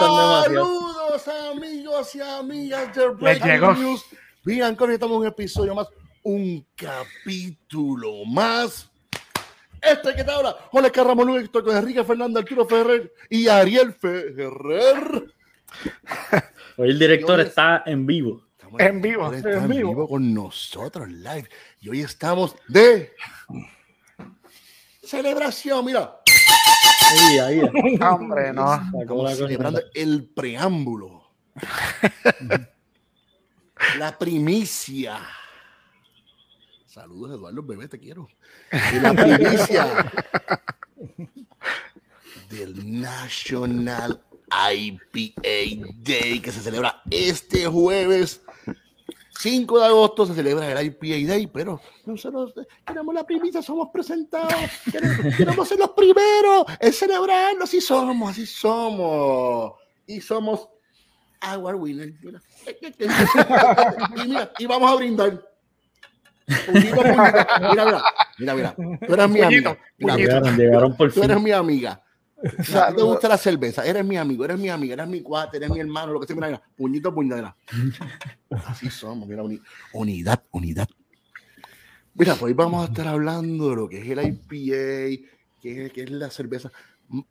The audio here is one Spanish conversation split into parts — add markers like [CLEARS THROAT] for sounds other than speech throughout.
Saludos amigos y amigas de Breaking News. Bien, estamos en un episodio más, un capítulo más. Este que te habla, Jorge Carramón, estoy con Enrique Fernández, Arturo Ferrer y Ariel Ferrer. Hoy el director está en vivo. En vivo, está en vivo con nosotros live. Y hoy estamos de [LAUGHS] celebración, mira. Ahí, ahí. Hombre, no. Estamos celebrando el preámbulo. la primicia. Saludos, Eduardo Bebé, te quiero. la [LAUGHS] primicia del National IPA Day que se celebra este jueves 5 de agosto se celebra el IPA Day, pero nosotros queremos la primicia, somos presentados, queremos, [LAUGHS] ser los primeros en celebrarlo, así somos, así somos. Y somos Award Winner. y, vamos a brindar. Mira, mira, mira, mira, tú eres mi amiga. tú eres mi amiga [LAUGHS] no te gusta la cerveza, eres mi amigo, eres mi amiga, eres mi cuate, eres mi hermano, lo que sea, mira, puñito, puñadera. [LAUGHS] Así somos, mira, unidad, unidad. Mira, pues hoy vamos a estar hablando de lo que es el IPA, que es, la cerveza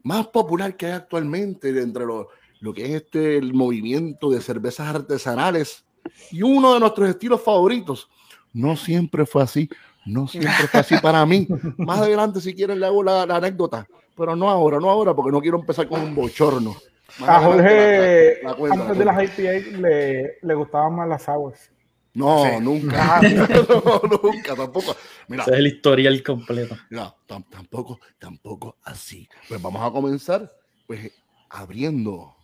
más popular que hay actualmente entre lo, lo que es este el movimiento de cervezas artesanales y uno de nuestros estilos favoritos. No siempre fue así, no siempre fue así para mí. [LAUGHS] Más adelante, si quieren, le hago la anécdota pero no ahora, no ahora, porque no quiero empezar con un bochorno. a Jorge, antes de las IPA, le, le gustaban más las aguas. No, nunca. [LAUGHS] no, nunca, tampoco. Mira, Ese es el historial completo. Mira, tampoco, tampoco así. Pues vamos a comenzar, pues, abriendo.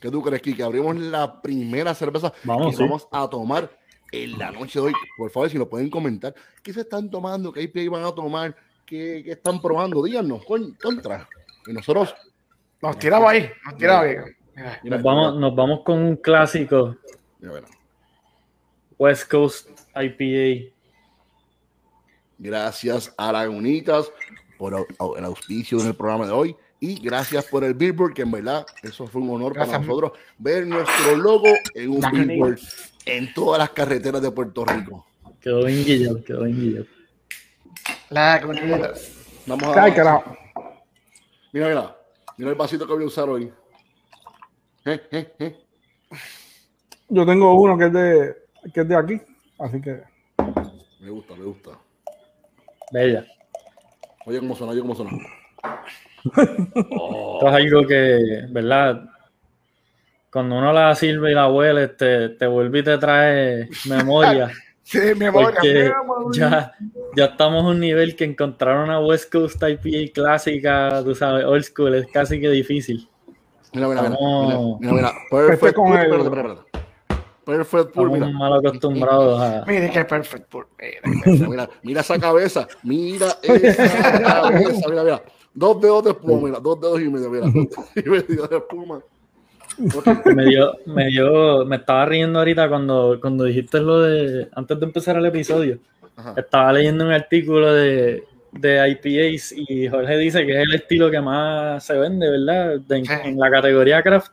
¿Qué tú crees, Que Abrimos la primera cerveza vamos, que vamos a tomar en la noche de hoy. Por favor, si lo pueden comentar. ¿Qué se están tomando? ¿Qué IPA van a tomar? ¿Qué, están probando? Díganos, contra. Y nosotros nos tiramos ahí, nos tiramos ahí. Nos vamos, nos vamos con un clásico. West Coast IPA. Gracias a Lagunitas por el auspicio en el programa de hoy. Y gracias por el Billboard, que en verdad eso fue un honor para nosotros ver nuestro logo en un Billboard en todas las carreteras de Puerto Rico. Quedó bien guillado, quedó bien guillado. La. Vamos a. Mira, mira. Mira el vasito que voy a usar hoy. Eh, eh, eh. Yo tengo uno que es de que es de aquí, así que. Me gusta, me gusta. Bella. Oye, cómo suena, oye, cómo suena. [LAUGHS] Esto es algo que, ¿verdad? Cuando uno la sirve y la huele, te, te vuelve y te trae memoria. [LAUGHS] Sí, memoria. Ya, ya estamos a un nivel que encontrar una West Coast IPA clásica, tú sabes, old school, es casi que difícil. Mira, mira, mira, mira, mira, Perfect con el... Perfect Pool, mira. mal acostumbrados a... Mira que Perfect Pool. Mira, mira, esa cabeza, mira esa cabeza, mira, mira. Dos dedos de espuma, mira, dos dedos y medio, mira. [LAUGHS] y medio de espuma. [LAUGHS] Me dio, me dio, me estaba riendo ahorita cuando, cuando dijiste lo de, antes de empezar el episodio, estaba leyendo un artículo de, de IPAs y Jorge dice que es el estilo que más se vende, ¿verdad? en la categoría craft.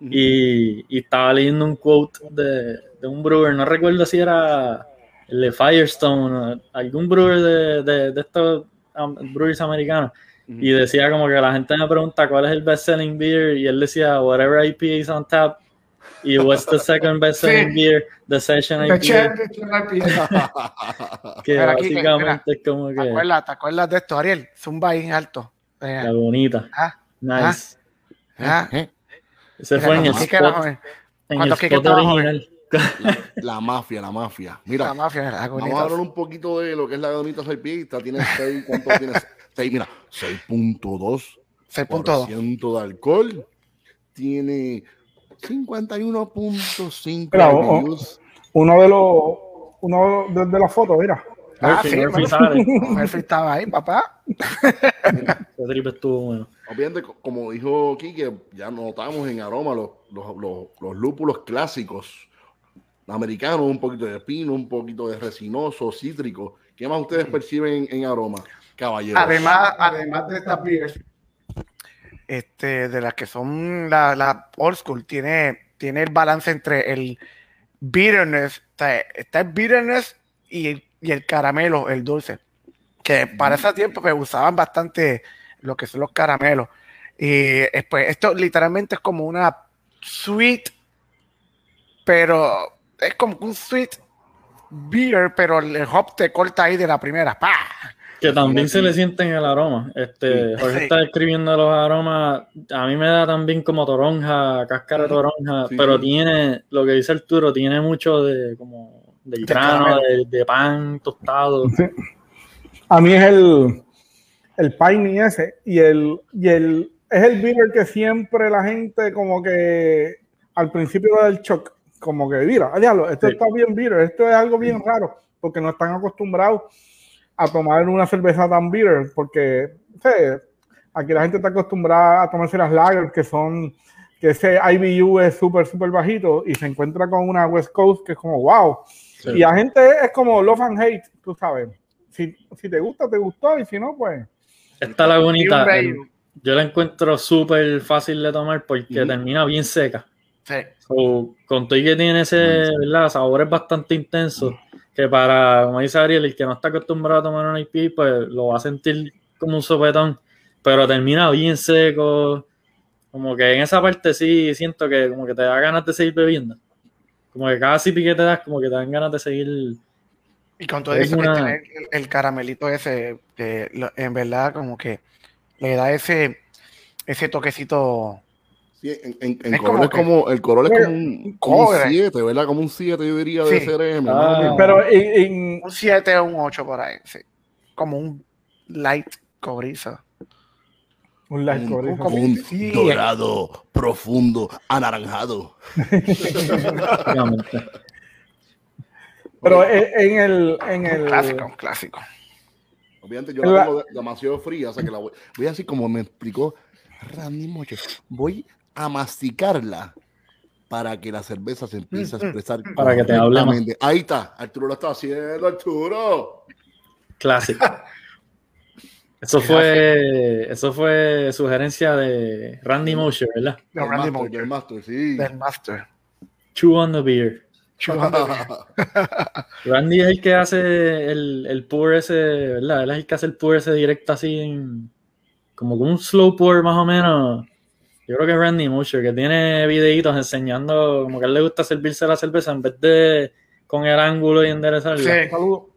y, y, estaba leyendo un quote de, de, un brewer, no recuerdo si era el de Firestone, algún brewer de, de, de estos brewers americanos y decía como que la gente me pregunta cuál es el best selling beer y él decía whatever IPA is on tap. Y what's the second best selling beer the session IPA [LAUGHS] que básicamente es como que ¿te acuerdas, ¿te acuerdas de esto Ariel? Zumba ahí en alto. La bonita. Ah, nice. ah, ah. ese fue en el spot, en el spot original la, la, mafia, la mafia. Mira, la mafia, la vamos a hablar un poquito de lo que es la bonita IPA. Tiene seis, ¿cuánto tienes? 6, mira, 6.2 6.2 de alcohol. Tiene 51.5 Uno de los uno de, de las fotos, mira. Ah, sí, Murphy [LAUGHS] estaba ahí, papá. Obviamente, como dijo Kike, ya notamos en aroma los, los, los, los lúpulos clásicos americanos, un poquito de pino, un poquito de resinoso, cítrico. ¿Qué más ustedes perciben en aroma? Además, además de estas beers, este, de las que son la, la old school, tiene, tiene el balance entre el bitterness, está, el bitterness y, y, el caramelo, el dulce. Que para ese tiempo me usaban bastante lo que son los caramelos. Y después, esto literalmente es como una sweet, pero es como un sweet beer, pero el hop te corta ahí de la primera. ¡Pah! Que también se le sienten el aroma. Este, Jorge está describiendo los aromas. A mí me da también como toronja, cáscara de toronja, pero tiene, lo que dice Arturo, tiene mucho de como del grano, de, pan tostado. [LAUGHS] A mí es el, el piney ese y el, y el es el beer que siempre la gente como que al principio del shock, como que mira, diablo, esto está bien beer, esto es algo bien raro, porque no están acostumbrados a tomar una cerveza tan bitter, porque aquí la gente está acostumbrada a tomarse las lagers que son, que ese IBU es súper, súper bajito y se encuentra con una West Coast que es como wow. Y la gente es como love and hate, tú sabes. Si, si te gusta, te gustó, y si no, pues. Está la bonita. yo la encuentro súper fácil de tomar porque termina bien seca. Sí. con todo y que tiene ese sabor es bastante intenso que para, como dice Ariel, el que no está acostumbrado a tomar un IP, pues lo va a sentir como un sopetón, pero termina bien seco. Como que en esa parte sí siento que como que te da ganas de seguir bebiendo. Como que cada sipi que te das, como que te dan ganas de seguir. Y con todo eso, el, caramelito ese, que en verdad como que le da ese, ese toquecito en, en, color es como, el color es como un 7, ¿verdad? Como un 7 yo diría de CRM. Ah. Pero en, un 7 o un 8 por ahí, sí. Como un light cobrizo. Un light cobrizo. Como un dorado, profundo, anaranjado. Pero en el, en el... clásico, clásico. Obviamente yo la tengo demasiado fría, o sea que la voy, voy así como me explicó Randy Mocho. Voy a masticarla para que la cerveza se empiece a expresar. Para que te hablemos. Ahí está, Arturo lo está haciendo, Arturo. Clásico. [LAUGHS] Eso fue, eso fue sugerencia de Randy Mosher, ¿verdad? De Randy Mosher. Del Master, sí. Del Master. Chew on the beer. [LAUGHS] Randy es el que hace el, el pour ese, ¿verdad? Él es el que hace el pour ese directo así, como con un slow pour más o menos. Yo creo que Randy mucho, que tiene videitos enseñando como que a él le gusta servirse la cerveza en vez de con el ángulo y enderezarla. Sí.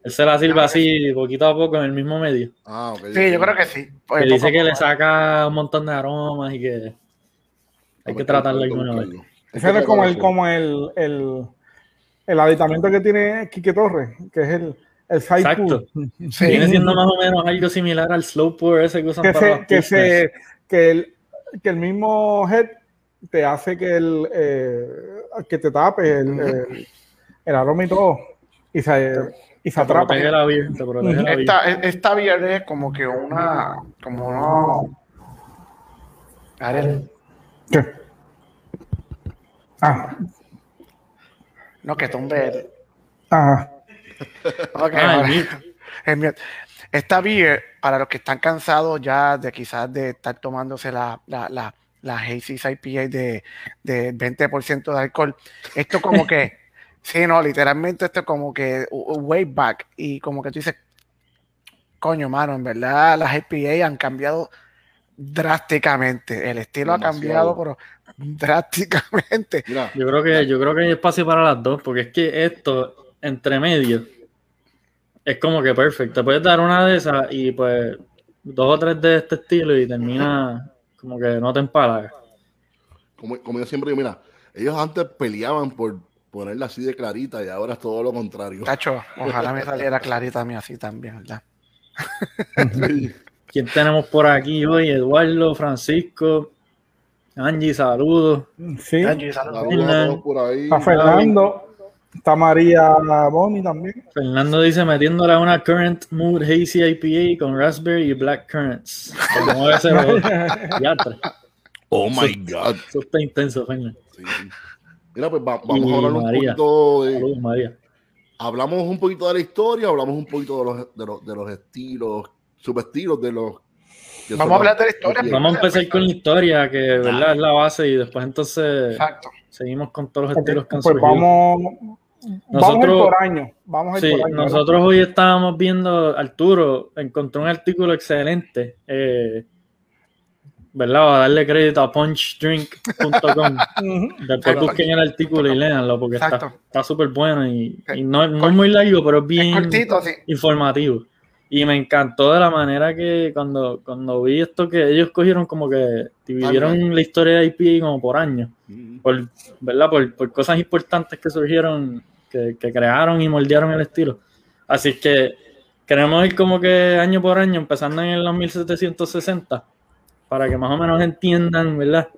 Él se la sirve así, poquito a poco, en el mismo medio. Ah, Sí, yo creo que sí. Pues, dice que le saca un montón de aromas y que hay que tratarlo alguna vez. Ese es como el, como el, el, el aditamiento que tiene Quique Torres, que es el, el Exacto. [LAUGHS] Sí. Viene siendo más o menos algo similar al slow pour ese que usan que para que, se, que el, que el mismo head te hace que el eh, que te tape el, el, aroma y todo y se, y se atrapa. La esta, esta es como que una como no ¿Qué? Ah. No, que tumbe. Ajá. Okay, esta beer, para los que están cansados ya de quizás de estar tomándose la, la, la, la IPA de, de 20% de alcohol, esto como que, [LAUGHS] sí, no, literalmente esto es como que way back. Y como que tú dices, coño, mano, en verdad las IPA han cambiado drásticamente, el estilo ha cambiado, pero drásticamente. Yo creo que yo creo que hay espacio para las dos, porque es que esto entre medio es como que perfecto. Te puedes dar una de esas y pues dos o tres de este estilo y termina como que no te empalagas. Como, como yo siempre digo, mira, ellos antes peleaban por ponerla así de clarita y ahora es todo lo contrario. Tacho, ojalá me [LAUGHS] saliera clarita a mí así también, ¿verdad? ¿Quién tenemos por aquí hoy? Eduardo, Francisco, Angie, saludos. Sí, Angie, saludos. por ahí. A Fernando. Está María Boni también. Fernando dice metiéndole a una Current Mood Hazy IPA con Raspberry y Black Currants. [LAUGHS] oh my God. Eso está intenso, Fernando. Mira, pues vamos a hablar un poquito de. María. Hablamos un poquito de la historia, hablamos un poquito de los, de los, de los estilos, subestilos de los vamos a hablar de la historia. Vamos a empezar con la historia, que ¿verdad? es la base, y después entonces seguimos con todos los estilos que han pues vamos, nosotros, por año. Vamos sí, nosotros hoy estábamos viendo, Arturo encontró un artículo excelente. Eh, ¿verdad? a darle crédito a punchdrink.com. [LAUGHS] Después busquen el artículo y léanlo porque está súper bueno y, no, no, es muy largo, pero es bien informativo. Y me encantó de la manera que cuando, cuando vi esto que ellos cogieron como que dividieron la historia de IP como por años, por, ¿verdad? Por, por, cosas importantes que surgieron, que, que crearon y moldearon el estilo. Así que queremos ir como que año por año, empezando en el 1760 para que más o menos entiendan, ¿verdad?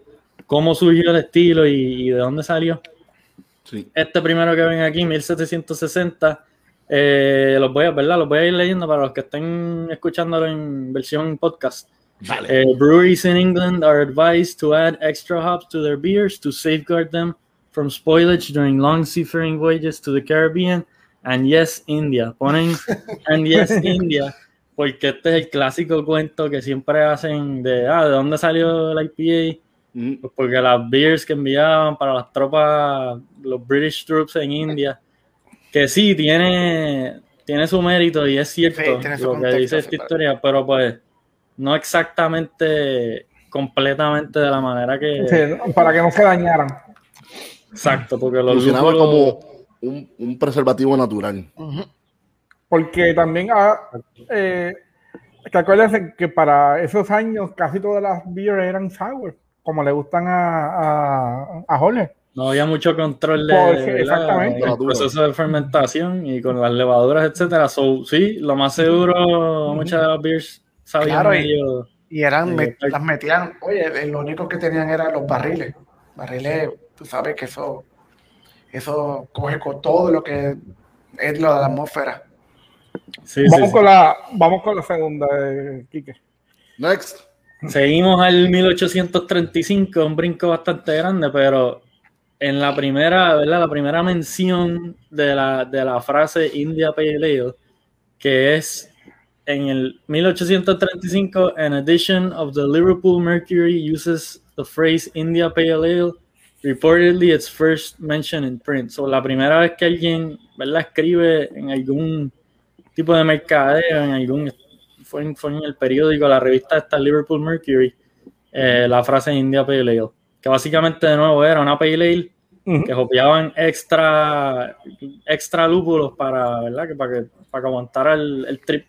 Cómo surgió el estilo y, de dónde salió. Este primero que ven aquí, 1760, eh, los voy a, ¿verdad? Los voy a ir leyendo para los que estén escuchándolo en versión podcast. Eh, breweries in England are advised to add extra hops to their beers to safeguard them from spoilage during long seafaring voyages to the Caribbean. And yes, India. Ponen and yes, [LAUGHS] India porque este es el clásico cuento que siempre hacen de, ah, ¿de dónde salió el IPA? Mm. Pues porque las beers que enviaban para las tropas, los British troops en India, que sí, tiene, tiene su mérito y es cierto lo que dice esta historia, pero pues no exactamente completamente de la manera que... Sí, para que no se dañaran. Exacto, porque los Funcionaba como un, preservativo natural. Porque también, ah, eh, acuérdense que para esos años casi todas las beers eran sour, como le gustan a, a, a Jorge. No había mucho control de, exactamente. proceso de fermentación y con las levaduras, etcétera. So, sí, lo más seguro, muchas de las beers sabían medio, y, eran, las metían, oye, lo único que tenían eran los barriles. Barriles, tú sabes que eso, eso coge con todo lo que es lo de la atmósfera vamos, Con la, vamos con la segunda, eh, Next. Seguimos al 1835, un brinco bastante grande, pero en la primera, ¿verdad? La primera mención de la, de la frase India Pale Ale, que es en el 1835, an edition of the Liverpool Mercury uses the phrase India Pale Ale, reportedly its first mention in print. So, la primera vez que alguien, ¿verdad? Escribe en algún tipo de mercadeo en algún fue en, fue en el periódico, la revista esta Liverpool Mercury, eh, la frase India Pale Ale, que básicamente de nuevo era una Pale Ale que copiaban extra extra lúpulos para, ¿verdad? Que para que para que aguantara el, el trip.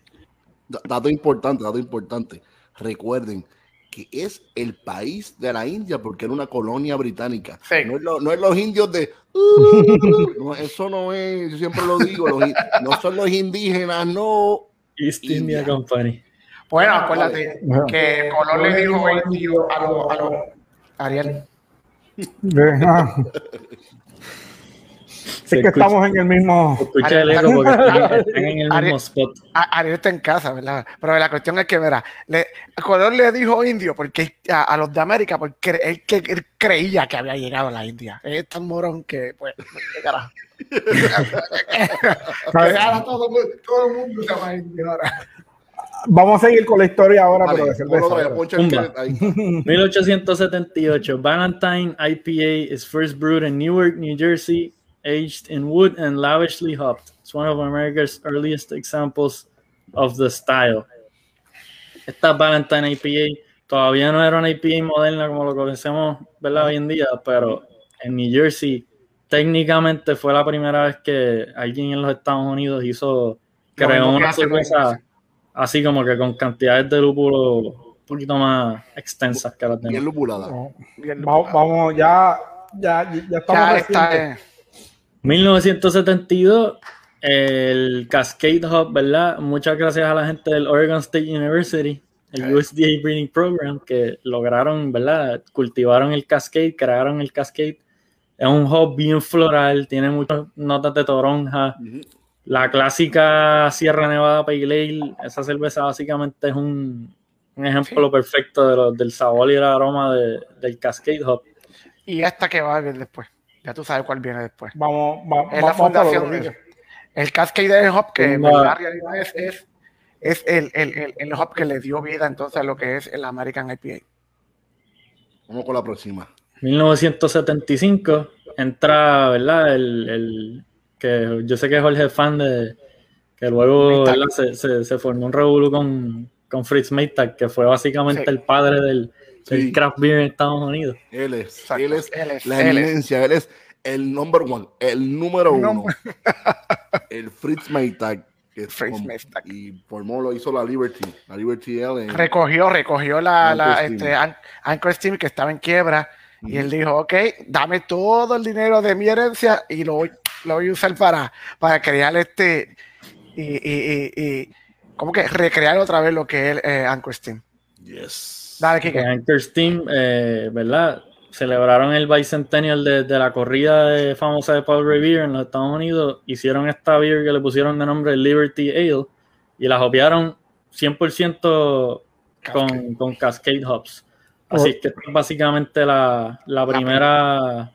Dato importante, dato importante. Recuerden, que es el país de la India porque era una colonia británica. No, es los indios de... [LAUGHS] Uh, eso no es, yo siempre lo digo, no son los indígenas, no. East India, Company. Bueno, acuérdate que Colón le dijo a los... A lo, Ariel. Es que estamos en el mismo. Escucha el eco porque están, en el mismo spot. Ariel está en casa, ¿verdad? Pero la cuestión es que, verá, le, Colón le dijo indio porque a, los de América, porque él, que, él creía que había llegado a la India. Es tan morón que, pues, qué carajo. ahora todo, todo el mundo se llama indio ahora. Vamos a seguir con la historia ahora, pero de cerveza. 1878, Valentine IPA is first brewed in Newark, New Jersey aged in wood and lavishly hopped. It's one of America's earliest examples of the style. Esta Valentine IPA todavía no era una IPA moderna como lo conocemos ¿verdad? hoy en día, pero en New Jersey técnicamente fue la primera vez que alguien en los Estados Unidos hizo, creó una cerveza así como que con cantidades de lúpulo un poquito más extensas que las demás. Bien lupulada. Vamos, ya, ya, ya estamos. Ya 1972, el Cascade Hub, ¿verdad? Muchas gracias a la gente del Oregon State University, el USDA Breeding Program, que lograron, ¿verdad? Cultivaron el Cascade, crearon el Cascade. Es un hub bien floral, tiene muchas notas de toronja. La clásica Sierra Nevada Pale Ale, esa cerveza básicamente es un, ejemplo perfecto del sabor y el aroma del Cascade Hub. Y esta que va a ver después. Ya tú sabes cuál viene después. Vamos, vamos. Es la fundación. el Cascade Hop, que en la realidad es, es el, el, el, hub que le dio vida entonces a lo que es el American IPA. Vamos con la próxima. 1975 entra, ¿verdad? El, que yo sé que Jorge es fan de que luego se, se, formó un revuelo con, con Fritz Maytag, que fue básicamente el padre del, craft beer en Estados Unidos. Él es, él es, la eminencia, él es el number one, el número uno. [LAUGHS] el Fritz Maytag. Que Fritz Maytag. Y formó, lo hizo la Liberty, la Liberty L. recogió, recogió la, la este, Anchor Steam que estaba en quiebra. Y él dijo, ok, dame todo el dinero de mi herencia y lo voy, lo voy a usar para, para crear este y, y, y, como que recrear otra vez lo que es eh, Anchor Steam. Yes. Dale, Kike. Anchor Steam, eh, ¿verdad? celebraron el bicentennial de, de, la corrida famosa de Paul Revere en los Estados Unidos, hicieron esta beer que le pusieron de nombre Liberty Ale y la hopearon 100% con, con Cascade Hops. Así oh. que es básicamente la, la primera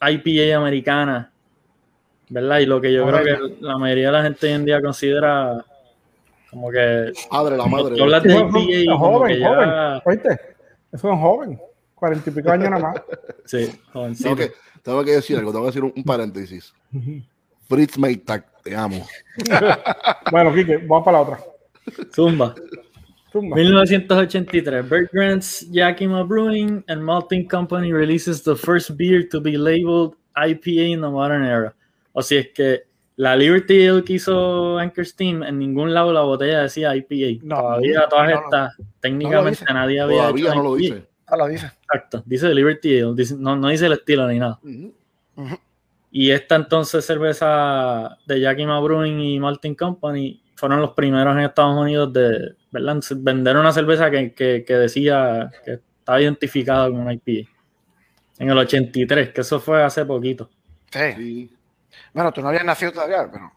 IPA americana, ¿verdad? Y lo que yo creo que la mayoría de la gente hoy en día considera como que... Padre, la madre. de IPA, joven, joven. Oíste, eso es un joven cuarenta y pico años nada más. [LAUGHS] Sí, tengo que, tengo que decir algo, tengo que decir un, paréntesis. Fritz Maytag, te amo. [LAUGHS] bueno, Kike, vamos para la otra. Zumba. Zumba. 1983, Bert Grant's Yakima Brewing and Malting Company releases the first beer to be labeled IPA in the modern era. O sea, es que la Liberty Ale que hizo Anchor Steam, en ningún lado la botella decía IPA. No, todavía todas estas, técnicamente nadie había Todavía no lo dice. Ah, lo dice. Exacto, dice Liberty no, no, dice el estilo ni nada. Y esta entonces cerveza de Yakima Brewing y Malting Company fueron los primeros en Estados Unidos de vender una cerveza que, que, decía que estaba identificada con una IPA. En el 83, que eso fue hace poquito. Sí. Bueno, tú no habías nacido todavía, pero.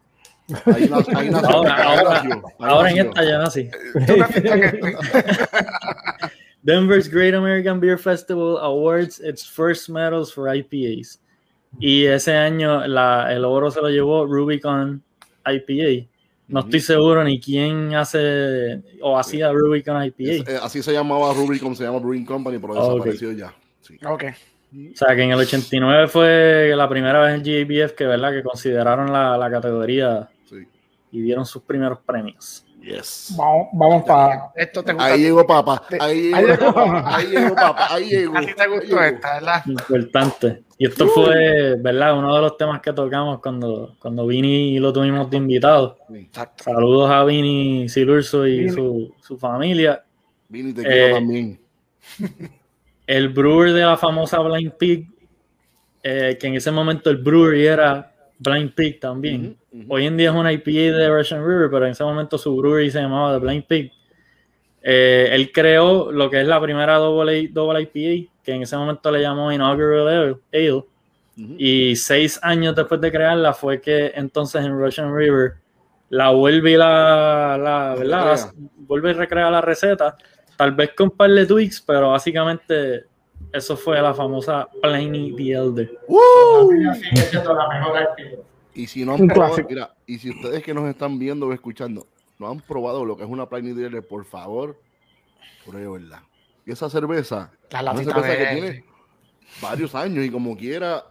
Ahí, ahí [LAUGHS] ahora, ahora, en esta ya nací. [LAUGHS] Denver's Great American Beer Festival awards its first medals for IPAs. Y ese año la, el oro se lo llevó Rubicon IPA. No estoy seguro ni quién hace o hacía Rubicon IPA. Eh, así se llamaba Rubicon, se llama Brewing Company, pero desapareció ya. Sí. Ok. O sea, que en el 89 fue la primera vez en GABF que, ¿verdad? que consideraron la, la categoría y dieron sus primeros premios. Yes. Vamos, vamos para. Esto te gusta. Ahí llegó papá. Ahí llegó, papá. Ahí [LAUGHS] llegó papá. Ahí llegó. Así te gustó esta, ¿verdad? Importante. Y esto fue, ¿verdad? Uno de los temas que tocamos cuando, cuando Vini lo tuvimos de invitado. Exacto. Saludos a Vini Silurso y su, su, familia. Vini, te quiero eh, también. El brewer de la famosa Blind Pig, eh, que en ese momento el brewery era Blind Pig también. Hoy en día es una IPA de Russian River, pero en ese momento su brewery se llamaba The Blind Pig. Eh, él creó lo que es la primera double, double IPA, que en ese momento le llamó Inaugural Ale. Y seis años después de crearla fue que entonces en Russian River la vuelve la, la ¿verdad? vuelve a recrear la receta, tal vez con un par de tweaks, pero básicamente eso fue la famosa Pliny the Elder. Y si no han probado, mira, y si ustedes que nos están viendo o escuchando no han probado lo que es una Pliny the Elder, por favor, pruébenla. Y esa cerveza, la cerveza que tiene varios años y como quiera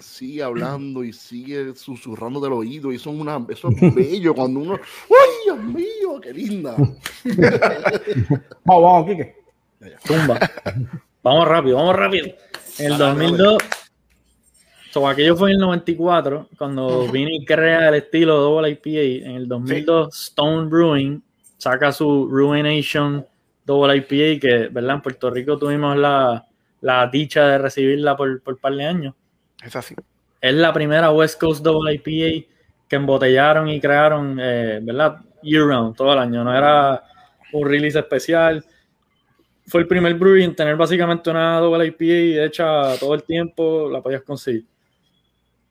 sigue hablando y sigue susurrando del oído y son una, eso es [LAUGHS] bello cuando uno, ¡ay, Dios mío, qué linda! [LAUGHS] vamos, vamos, Kike. Tumba. Vamos rápido, vamos rápido. En el 2002, so, aquello fue en el 94, cuando Vini crea el estilo Double IPA. En el 2002, Stone Brewing saca su Ruination Double IPA, que, ¿verdad? En Puerto Rico tuvimos la, la dicha de recibirla por, por un par de años. Es así. Es la primera West Coast Double IPA que embotellaron y crearon, eh, ¿verdad? Year round, todo el año. No era un release especial fue el primer brewery en tener básicamente una doble IPA hecha todo el tiempo, la podías conseguir.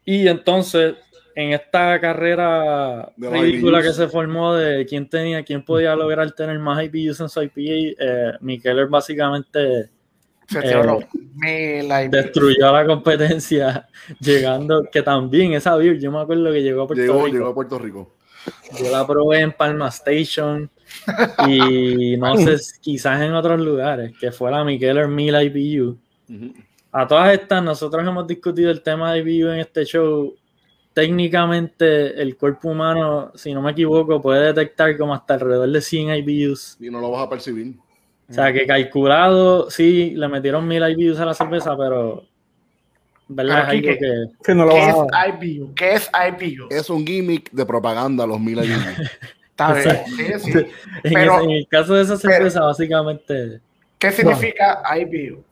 Y entonces, en esta carrera ridícula que se formó de quién tenía, quién podía lograr tener más IPUs en su IPA, eh, Mikeller básicamente eh, destruyó la competencia, [LAUGHS] llegando, que también esa beer, yo me acuerdo que llegó a Puerto Rico. Llegó a Puerto Rico. Yo la probé en Palma Station y [LAUGHS] no sé, quizás en otros lugares, que fue la Mikeller 1000 IBU. A todas estas, nosotros hemos discutido el tema de IBU en este show. Técnicamente, el cuerpo humano, si no me equivoco, puede detectar como hasta alrededor de 100 IBUs. Y no lo vas a percibir. O sea, que calculado, sí, le metieron 1000 IBUs a la cerveza, pero ¿verdad? Es que, que, no lo ¿Qué, es IBU? ¿Qué es IBU? Es un gimmick de propaganda los mil IBU. [LAUGHS] Está bien, sí, sí. [LAUGHS] Pero, en, el caso de esa cerveza, básicamente. ¿Qué significa IBU?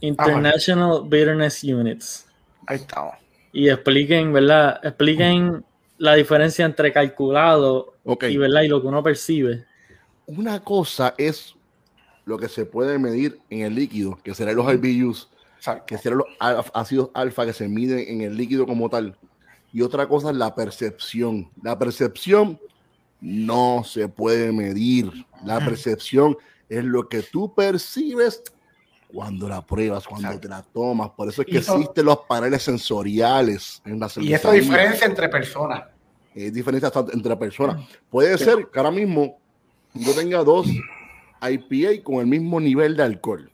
International Bitterness Units. Ahí estamos. Y expliquen, ¿verdad? Expliquen la diferencia entre calculado y, ¿verdad? y lo que uno percibe. Una cosa es lo que se puede medir en el líquido, que serán los IBUs que serán los ácidos alfa que se miden en el líquido como tal. Y otra cosa es la percepción. La percepción no se puede medir. La percepción es lo que tú percibes cuando la pruebas, cuando te la tomas. Por eso es que existen los paneles sensoriales en la Y esa diferencia entre personas. Es diferencia entre personas. Puede ser que ahora mismo yo tenga dos IPA con el mismo nivel de alcohol.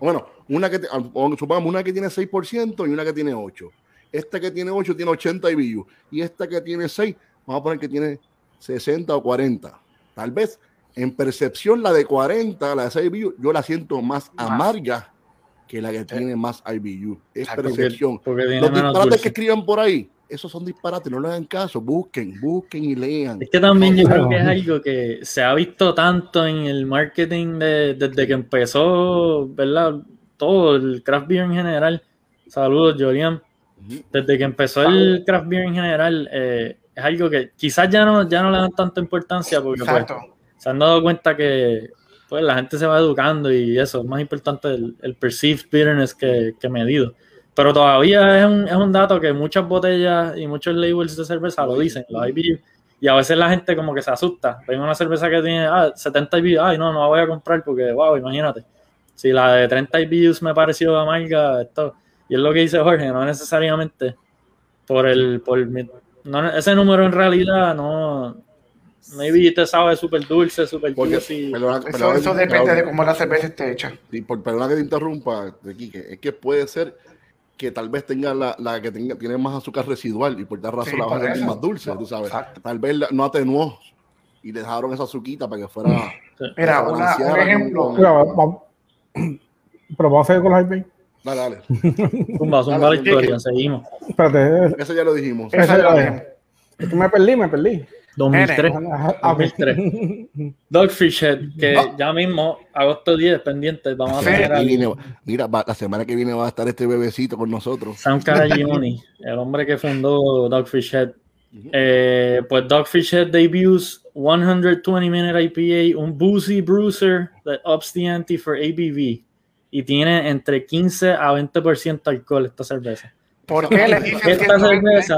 Bueno, una que, supongamos, una que tiene 6% y una que tiene 8. Esta que tiene 8 tiene 80 IBU. Y esta que tiene 6, vamos a poner que tiene 60 o 40. Tal vez en percepción la de 40, la de 6 IBU, yo la siento más amarga que la que tiene más IBU. Es percepción. Los disparates que escriban por ahí, esos son disparates, no le hagan caso, busquen, busquen y lean. Es que también yo creo que es algo que se ha visto tanto en el marketing desde que empezó, ¿verdad? todo, el craft beer en general. Saludos, Jolian. Desde que empezó el craft beer en general, eh, es algo que quizás ya no, ya no le dan tanta importancia porque pues, se han dado cuenta que pues, la gente se va educando y eso, es más importante el, perceived bitterness que, que, medido. Pero todavía es un, es un, dato que muchas botellas y muchos labels de cerveza lo dicen, los IBU. Y a veces la gente como que se asusta. Ven una cerveza que tiene ah, 70 IBU, ay no, no la voy a comprar porque, wow, imagínate si la de 30 views me pareció amarga, esto, y es lo que dice Jorge, no necesariamente por el, por no, ese número en realidad no, maybe te sabe súper dulce, súper dulce. eso, depende de cómo la cerveza esté hecha. Sí, por, perdona que te interrumpa, es que puede ser que tal vez tenga la, la que tenga, tiene más azúcar residual y por tal razón la va a más dulce, tú sabes. Tal vez no atenuó y le dejaron esa azuquita para que fuera. Mira, una, un ejemplo. [CLEARS THROAT] Pero vamos a seguir con los IP. Dale, dale. [LAUGHS] Zumba, zumba la historia, seguimos. Espérate. Eso ya lo dijimos. Eso ya lo dijimos. me perdí, me perdí. 2003. 2003. Dogfish Head, que ya mismo, agosto 10, pendiente, vamos a ver. mira, la semana que viene va a estar este bebecito con nosotros. Sam Caragioni, [LAUGHS] el hombre que fundó Dogfish Head. Eh, pues Dogfish Head debuts 120 minute IPA, un boozy bruiser that ups the ante for ABV y tiene entre 15 a 20% alcohol esta cerveza. ¿Por qué le dicen esta cerveza?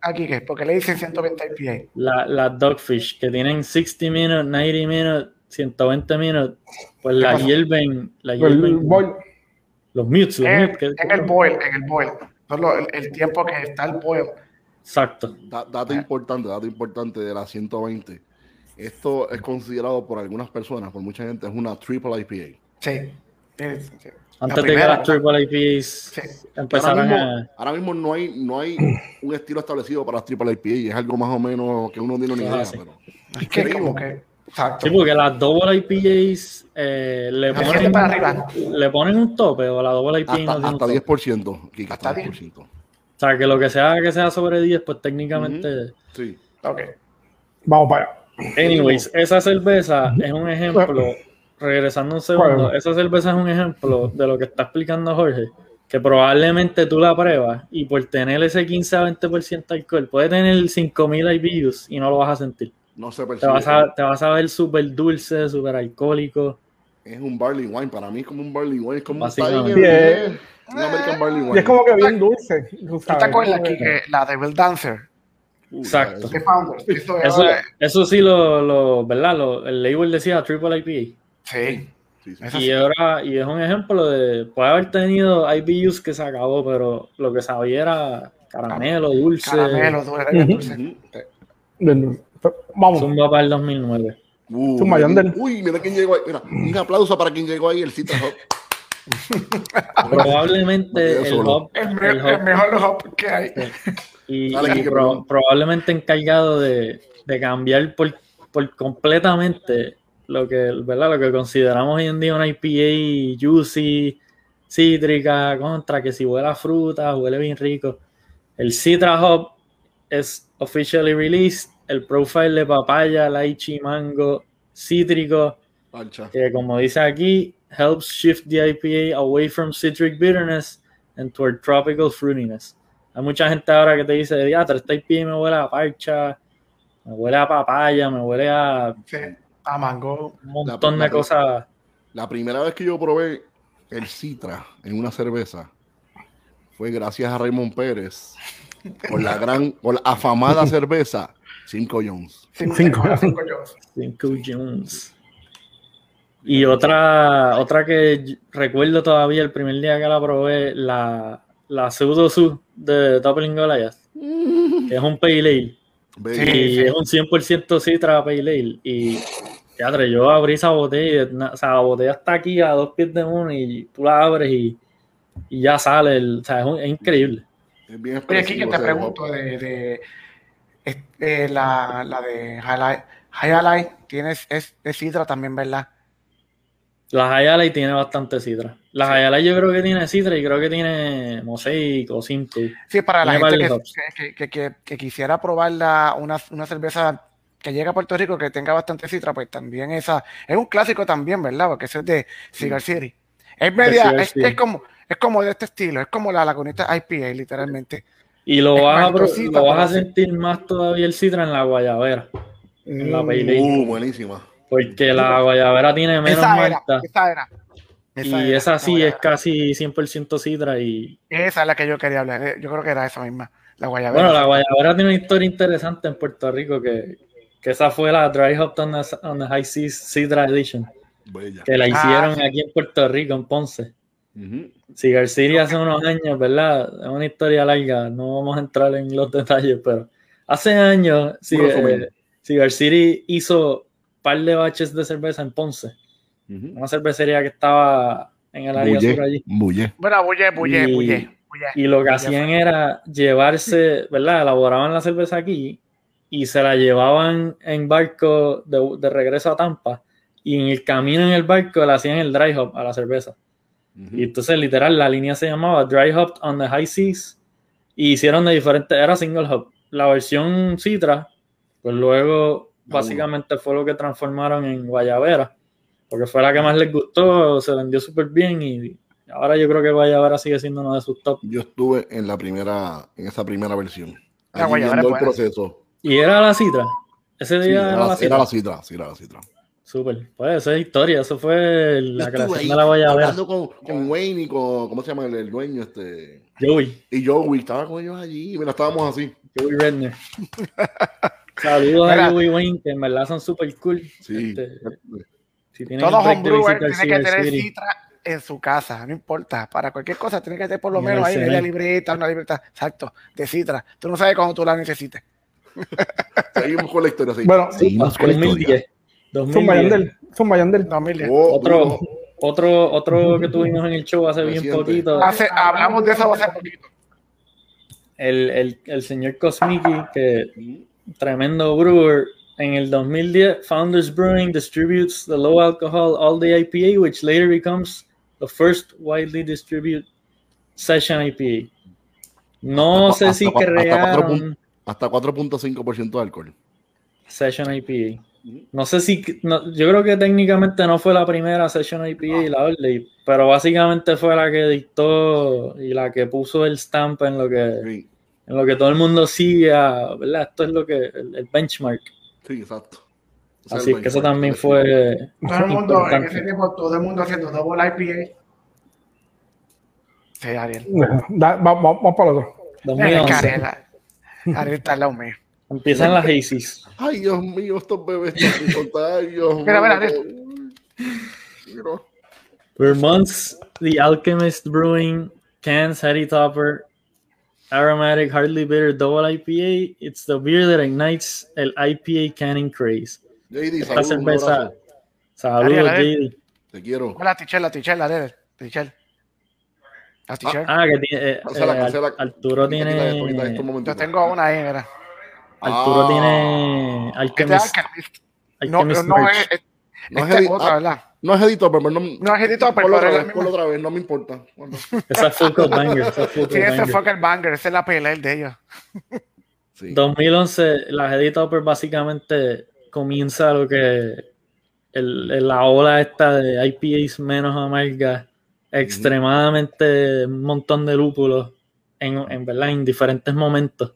Aquí qué, ¿por qué le dicen 120 IPA? La, la Dogfish que tienen 60 minutes, 90 minutes, 120 minutos, pues la hierven, la pues hierven los mutes, los en, en el boil, en el boil, el, el tiempo que está el boil. Exacto. dato importante, dato importante de la 120 esto es considerado por algunas personas, por mucha gente, es una triple IPA. Sí. Antes de que las triple IPAs empezaran ahora mismo, ahora mismo no hay, no hay un estilo establecido para las triple IPA, es algo más o menos que uno tiene una idea, pero es que como que Exacto. Sí, porque las double IPAs eh, le, ponen, le ponen un tope o la double IPA hasta, no hasta 10%, Kika, hasta, 10%. O sea, que lo que sea que sea sobre 10, pues técnicamente. Sí. Ok. Vamos para allá. Anyways, esa cerveza es un ejemplo, regresando un segundo, esa cerveza es un ejemplo de lo que está explicando Jorge, que probablemente tú la pruebas y por tener ese 15 a 20% de alcohol, puede tener 5000 IBUs y no lo vas a sentir. No se te vas a, te vas a ver súper dulce, súper alcohólico. Es un barley wine, para mí es como un barley wine, es como un, American barley wine. Y es como que bien dulce. ¿Tú te acuerdas que la Devil Dancer? Exacto. Eso, eso, sí, lo, lo ¿verdad? Lo, el label decía Triple IPA. Sí. y ahora, y es un ejemplo de, puede haber tenido IBUs que se acabó, pero lo que sabía era caramelo, dulce. Caramelo, dulce. Vamos. Zumba para el 2009. Uh, Uy, mira quién llegó ahí. Mira, un aplauso para quien llegó ahí, el Citra Hop. [LAUGHS] probablemente el, hop, el, mejor hop que hay. Y, probablemente encargado de, de cambiar por, por, completamente lo que, ¿verdad? lo que consideramos hoy en día una IPA juicy, cítrica, contra que si huele a fruta, huele bien rico. El Citra Hop es officially released. El profile de papaya, lychee, mango, cítrico, que como dice aquí, helps shift the IPA away from citric bitterness and toward tropical fruitiness. Hay mucha gente ahora que te dice, diatra, esta IPA me huele a parcha, me huele a papaya, me huele a, a mango, un montón de cosas. La primera vez que yo probé el Citra en una cerveza fue gracias a Raymond Pérez por la gran, por la afamada [LAUGHS] cerveza 5 Jones. 5 Jones. 5 Jones. Y otra, otra que recuerdo todavía el primer día que la probé, la, la Pseudo Su de Toppling Goliath, que es un Pale Ale. Y es un 100% Citra Pale Ale. Y ya, yo abrí esa botella, o sea, la botella está aquí a dos pies de uno y tú la abres y, y ya sale, el, o sea, es, increíble. Es bien Oye, aquí que te pregunto de, de, este, la, la de Highlight, Highlight tienes, es de Citra también, ¿verdad? La Hayalay tiene bastante citra. La sí. yo creo que tiene citra y creo que tiene mosaico, simple. Sí, para la gente que, que, que, quisiera probar una, una, cerveza que llega a Puerto Rico que tenga bastante citra, pues también esa es un clásico también, ¿verdad? Porque eso es de Cigar City. Es media, es, como, es como de este estilo, es como la lagunita IPA, literalmente. Y lo vas, a, lo vas a sentir más todavía el citra en la guayabera. En la Uh, buenísima. Porque la guayabera tiene menos malta. Esa era. Y esa sí es casi 100% sidra y... Esa es la que yo quería hablar. Eh, yo creo que era esa misma. La guayabera. Bueno, la guayabera tiene una historia interesante en Puerto Rico que, que esa fue la Dry Hop on the, High Seas Sidra Edition. Que la ah, hicieron aquí en Puerto Rico, en Ponce. Uh Cigar City hace unos años, ¿verdad? Es una historia larga, no vamos a entrar en los detalles, pero hace años Cigar, Cigar City hizo par de baches de cerveza en Ponce. Una cervecería que estaba en el área sur allí. Bulle. Bueno, bulle, bulle, bulle. Y lo que hacían era llevarse, ¿verdad? Elaboraban la cerveza aquí y se la llevaban en barco de, regreso a Tampa y en el camino en el barco le hacían el dry hop a la cerveza. Y entonces literal la línea se llamaba Dry Hop on the High Seas y hicieron de diferentes, era single hop. La versión Citra, pues luego básicamente fue lo que transformaron en Guayabera, porque fue la que más les gustó, se vendió súper bien y ahora yo creo que Guayabera sigue siendo uno de sus top. Yo estuve en la primera, en esa primera versión. La el proceso. ¿Y era la citra? Ese día era, la citra. Era la citra, sí, era la citra. Súper, pues eso es historia, eso fue la creación de la Guayabera. Hablando con, con Wayne y con, ¿cómo se llama el, dueño? este Joey. Y Joey, estaba con ellos allí, y mira, estábamos así. Joey Redner. [LAUGHS] Saludos a Louis Wayne, que en verdad son súper cool. Sí. Este, si Todos homebrewers tienen que tener citra en su casa, no importa. Para cualquier cosa tiene que tener por lo menos ahí una libreta, una libreta, exacto, de citra. Tú no sabes cuándo tú la necesites. [LAUGHS] Seguimos con la historia. Sí. Bueno, seguimos con 2010. 2010. Son Mayandel. 2010. otro, otro, otro que tuvimos en el show hace bien poquito. Hace, hablamos de eso hace poquito. El, el, el señor Cosmiki, que tremendo brewer. En el 2010, Founders Brewing distributes the low alcohol all day IPA, which later becomes the first widely distributed session IPA. No sé si crearon. Hasta 4.5% de alcohol. Session IPA. No sé si. yo creo que técnicamente no fue la primera Session IPA y la Orley, pero básicamente fue la que dictó y la que puso el stamp en lo que en lo que todo el mundo sigue, ¿verdad? Esto es lo que, el, benchmark. Sí, exacto. Así que eso también fue. Todo el mundo, en ese tiempo, todo el mundo haciendo double IPA. Sí, Ariel. [LAUGHS] vamos, para el otro. 2011. Ariel, Ariel está al lado mío. Empiezan las Hazy's. Ay, Dios mío, estos bebés están Dios mira, mira, mira. Vermont's The Alchemist Brewing Cans Harry Topper Aromatic, hardly bitter double IPA. It's the beer that ignites el IPA canning craze. JD, esta cerveza. Saludos, JD. Te quiero. Hola, Tichel, la Tichel, la de Tichel. Ah, ah, que tiene. Eh, eh, Arturo tiene. Yo tengo una ahí, mira. Arturo ah. tiene. Alchemist. No, no, no es. No es, es otra, ¿verdad? No es editor, pero no, no es editor, pero otra, vez, por otra vez, no me importa. [LAUGHS] Esa es Full Banger. sí, ese fue el banger, esa es la pelea de ellos. Sí. 2011, las editopers básicamente comienza lo que el, la ola esta de IPAs menos amargas, extremadamente un montón de lúpulos en, en, ¿verdad? en diferentes momentos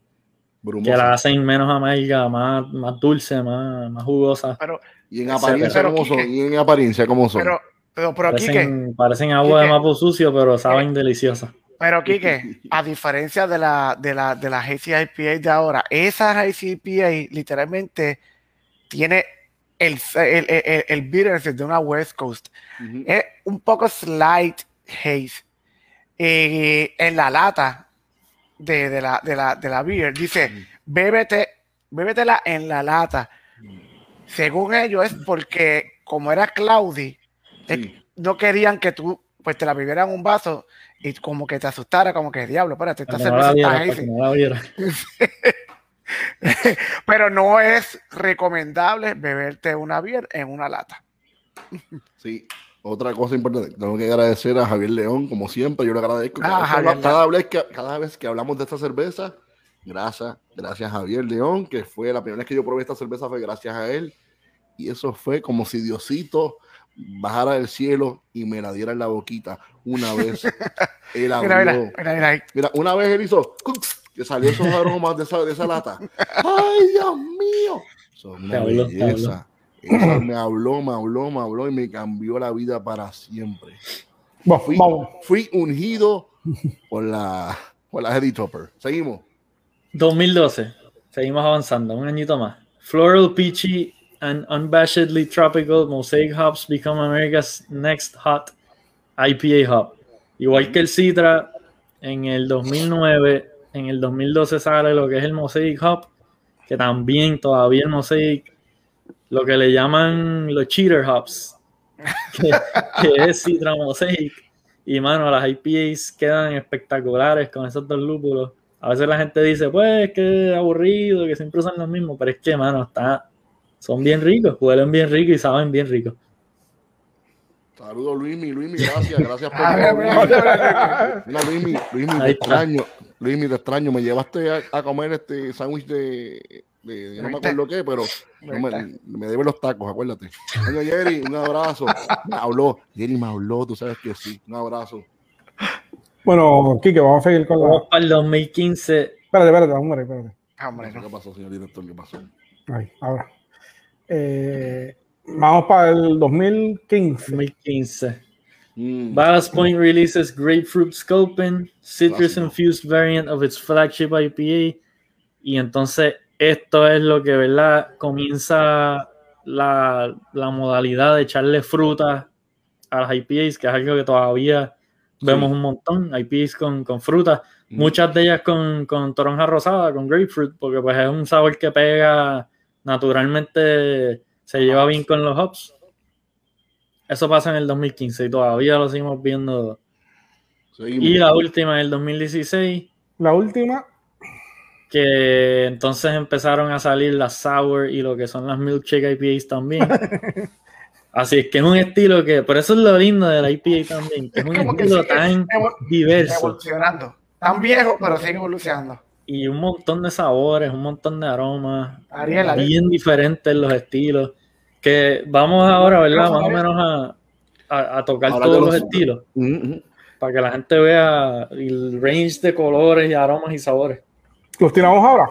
que la hacen menos amarga, más, más dulce, más, más jugosa. Pero, y en apariencia como son, y en apariencia como son. Pero, pero, parecen, parecen agua de mapo sucio, pero saben deliciosas. Pero [LAUGHS] Kike, a diferencia de la de la de la IPA de ahora, esa Hazy IPA literalmente tiene el, el, el, el bitterness de una West Coast. Es un poco slight haze. Eh, en la lata de, de, la, de, la, de la beer dice, bébete, bébetela en la lata. Según ellos es porque como era Claudi, no querían que tú pues te la bebieras en un vaso y como que te asustara, como que diablo, espérate, esta cerveza está [LAUGHS] Pero no es recomendable beberte una beer en una lata. Sí, otra cosa importante, tengo que agradecer a Javier León, como siempre, yo le agradezco. Ah, cada, vez que, cada vez que hablamos de esta cerveza, gracias, gracias a Javier León, que fue la primera vez que yo probé esta cerveza, fue gracias a él. Y eso fue como si Diosito bajara del cielo y me la diera en la boquita una [LAUGHS] vez. Él abrió. Mira, una vez él hizo que salió esos [LAUGHS] aromas de esa, de esa lata. ¡Ay, Dios mío! Son una belleza. Eso me habló, me habló, me habló y me cambió la vida para siempre. fui, fui, ungido por la, por la Topper. Seguimos. 2012. Seguimos avanzando. Un añito más. Floral Peachy and Unabashedly Tropical Mosaic Hops become America's next hot IPA hop. Igual que el Citra, en el 2009, en el 2012 sale lo que es el Mosaic Hop, que también todavía el Mosaic lo que le llaman los cheater hops, [LAUGHS] que, es Citra Mosaic. Y mano, las IPAs quedan espectaculares con esos dos lúpulos. A veces la gente dice, pues, que aburrido, que siempre usan los mismos, pero es que, mano, está, son bien ricos, huelen bien ricos y saben bien ricos. Saludos, Luismi, Luismi, [LAUGHS] gracias, gracias por Mira, Luismi, Luismi, te extraño, Luismi, te extraño, me llevaste a, a comer este sándwich de, no me acuerdo qué, pero me, debe los tacos, acuérdate. Oye, Jerry, un abrazo. Me habló, Jerry me habló, tú sabes que sí. Un abrazo. Bueno, Kike, vamos a seguir con la. para el 2015. Espérate, espérate, hombre, espérate. hombre, ¿Qué pasó, señor director? ¿Qué pasó? Ahí, ahora. Eh, vamos para el 2015. 2015. Mm. Ballast Point releases Grapefruit Scoping, citrus infused variant of its flagship IPA. Y entonces esto es lo que, ¿verdad? Comienza la, modalidad de echarle fruta a las IPAs, que es algo que todavía vemos un montón, IPAs con, con fruta, mm. muchas de ellas con, con, toronja rosada, con grapefruit, porque pues es un sabor que pega naturalmente, se lleva bien con los hops. Eso pasa en el 2015 y todavía lo seguimos viendo. Y la última en el 2016. La última que entonces empezaron a salir las sour y lo que son las milkshake IPAs también. [LAUGHS] Así es que es un estilo que, por eso es lo lindo de la IPA también, que es un estilo tan diverso. Evolucionando. Tan viejo, pero sigue evolucionando. Y un montón de sabores, un montón de aromas. bien diferentes los estilos. Que vamos ahora, ¿verdad? Más o menos a, a, tocar todos los, estilos. Para que la gente vea el range de colores y aromas y sabores. ¿Los tiramos ahora?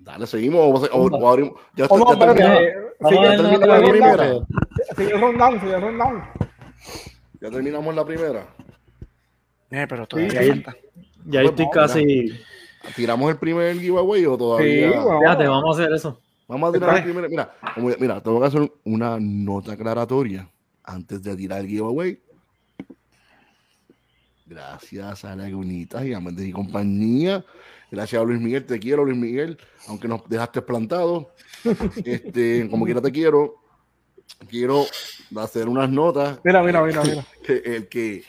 Dale, seguimos. O, o, o abrimos. Ya, está, no, ya terminamos la primera. Sigue rondando, sigue rondando. Ya terminamos la primera. Eh, pero todavía sí, falta. Ya pues estoy casi. ¿Tiramos el primer giveaway o todavía? Sí, Fíjate, vamos a hacer eso. Vamos a tirar el primer. Mira, mira, tengo que hacer una nota aclaratoria antes de tirar el giveaway. Gracias a Lagunitas y a Méndez y compañía. Gracias a Luis Miguel, te quiero, Luis Miguel, aunque nos dejaste plantado. [LAUGHS] Este, como quiera te quiero. Quiero hacer unas notas. Mira, mira, mira, mira. [LAUGHS] el que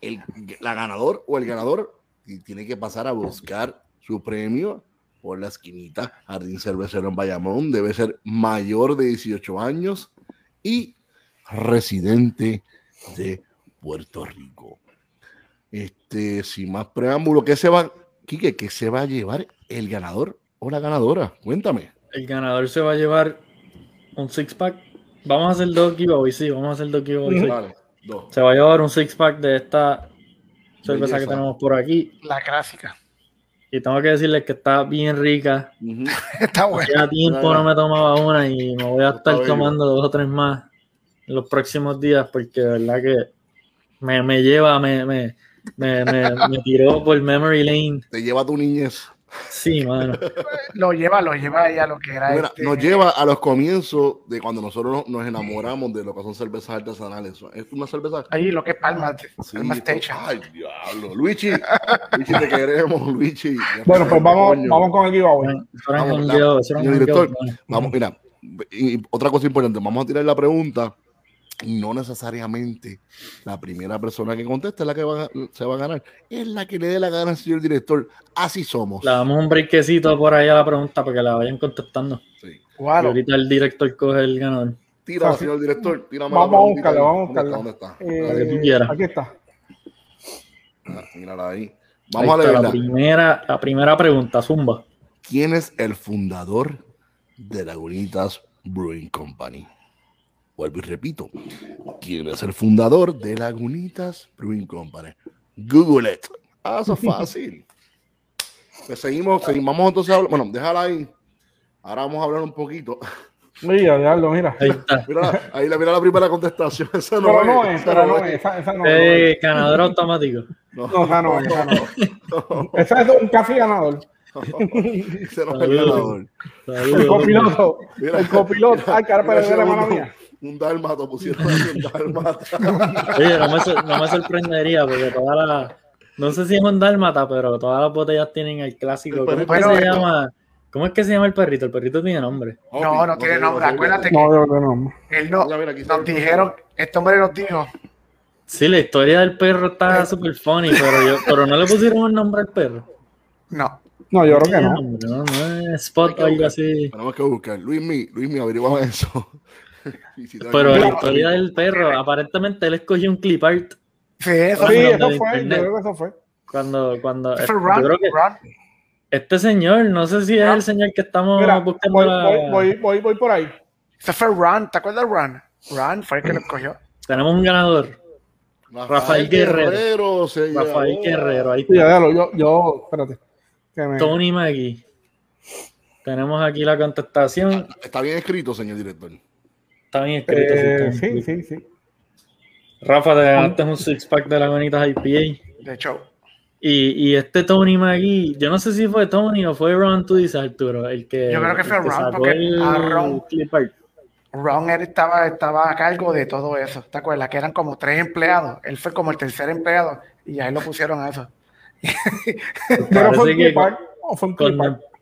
el, la ganador o el ganador tiene que pasar a buscar su premio por la esquinita Jardín Cervecero en Bayamón. Debe ser mayor de 18 años y residente de Puerto Rico. Este, sin más preámbulo, ¿qué se va, Quique, qué se va a llevar el ganador o la ganadora? Cuéntame. El ganador se va a llevar un six pack. Vamos a hacer dos giveaways, sí, vamos a hacer dos giveaways. Vale, Se va a llevar un six pack de esta cerveza que tenemos por aquí. La clásica. Y tengo que decirles que está bien rica. [LAUGHS] está buena. Ya tiempo no me tomaba una y me voy a estar tomando dos o tres más en los próximos días porque de verdad que me, me lleva, me, me, me, me, tiró por memory lane. Te lleva tu niñez. Sí, mano. lo lleva, lo lleva a lo que era. este... Nos lleva a los comienzos de cuando nosotros nos enamoramos de lo que son cervezas artesanales. Es una cerveza. Ahí lo que es Palma, sí, Palma Ay, diablo. Luigi, Luigi, te queremos, Luigi. Bueno, pues vamos, vamos con el giveaway. Vamos, vamos, director, vamos, mira, y otra cosa importante, vamos a tirar la pregunta no necesariamente la primera persona que conteste es la que se va a ganar, es la que le dé la gana al señor director. Así somos. Le damos un brequecito por ahí a la pregunta para que la vayan contestando. Sí. Y ahorita el director coge el ganador. Tira, señor director. vamos a buscarla, vamos a buscarla. ¿Dónde está? Eh, aquí está. Ah, mírala ahí. Vamos a leerla. La primera, la primera pregunta, Zumba. ¿Quién es el fundador de Lagunitas Brewing Company? Vuelvo y repito, ¿quién es el fundador de Lagunitas Brewing Company? Google it. Ah, eso es fácil. [LAUGHS] Pues seguimos, seguimos, vamos entonces a hablar. Bueno, déjala ahí. Ahora vamos a hablar un poquito. Mira, Lealdo, mira. Ahí está. Mira, ahí mira la primera contestación. Esa no, pero no es, pero no es, esa, esa no eh, ganador automático. No, no, esa no es, esa no. [LAUGHS] Esa es un café ganador. Ese no es el ganador. El copiloto. El copiloto. Ay, cara, para la mano mía un dálmata, pusieron un dálmata. [LAUGHS] Oye, no me, no me sorprendería porque todas las. No sé si es un dálmata, pero todas las botellas tienen el clásico. ¿Cómo es que se llama? ¿Cómo es que se llama el perrito? El perrito tiene nombre. No, no, tiene nombre. Acuérdate que no, no, él no, nos dijeron, este hombre nos dijo. Sí, la historia del perro está eh. súper funny, pero, yo, pero no le pusieron un nombre al perro. No. No, yo creo que no. No, no es spot o algo así. Tenemos que buscar. Luis Mi, Luis Mi, averiguamos eso. [LAUGHS] Pero la historia del perro, aparentemente él escogió un clip art. Sí, eso, sí, eso fue, yo creo que eso fue. Cuando, cuando este, este señor, no sé si es el señor que estamos buscando. Voy, la... voy, voy, voy, por ahí. Ese fue Ron, ¿te acuerdas de Ron? Ron fue el que lo escogió. Tenemos un ganador. Rafael, Guerrero. Rafael Guerrero, ahí está. yo, yo, espérate. Tony Magui. Tenemos aquí la contestación. Está bien escrito, señor director. Está bien escrito. Eh, sí, sí, sí. Rafa, te ganaste un six pack de la bonitas IPA. De hecho. Y, y, este Tony McGee, yo no sé si fue Tony o fue Ron, tú dices, Arturo, el que. Yo creo que fue Ron, porque a Ron, Ron estaba, estaba a cargo de todo eso. ¿Te acuerdas? Que eran como tres empleados. Él fue como el tercer empleado y ahí lo pusieron a eso. [LAUGHS] Pero fue que, fue un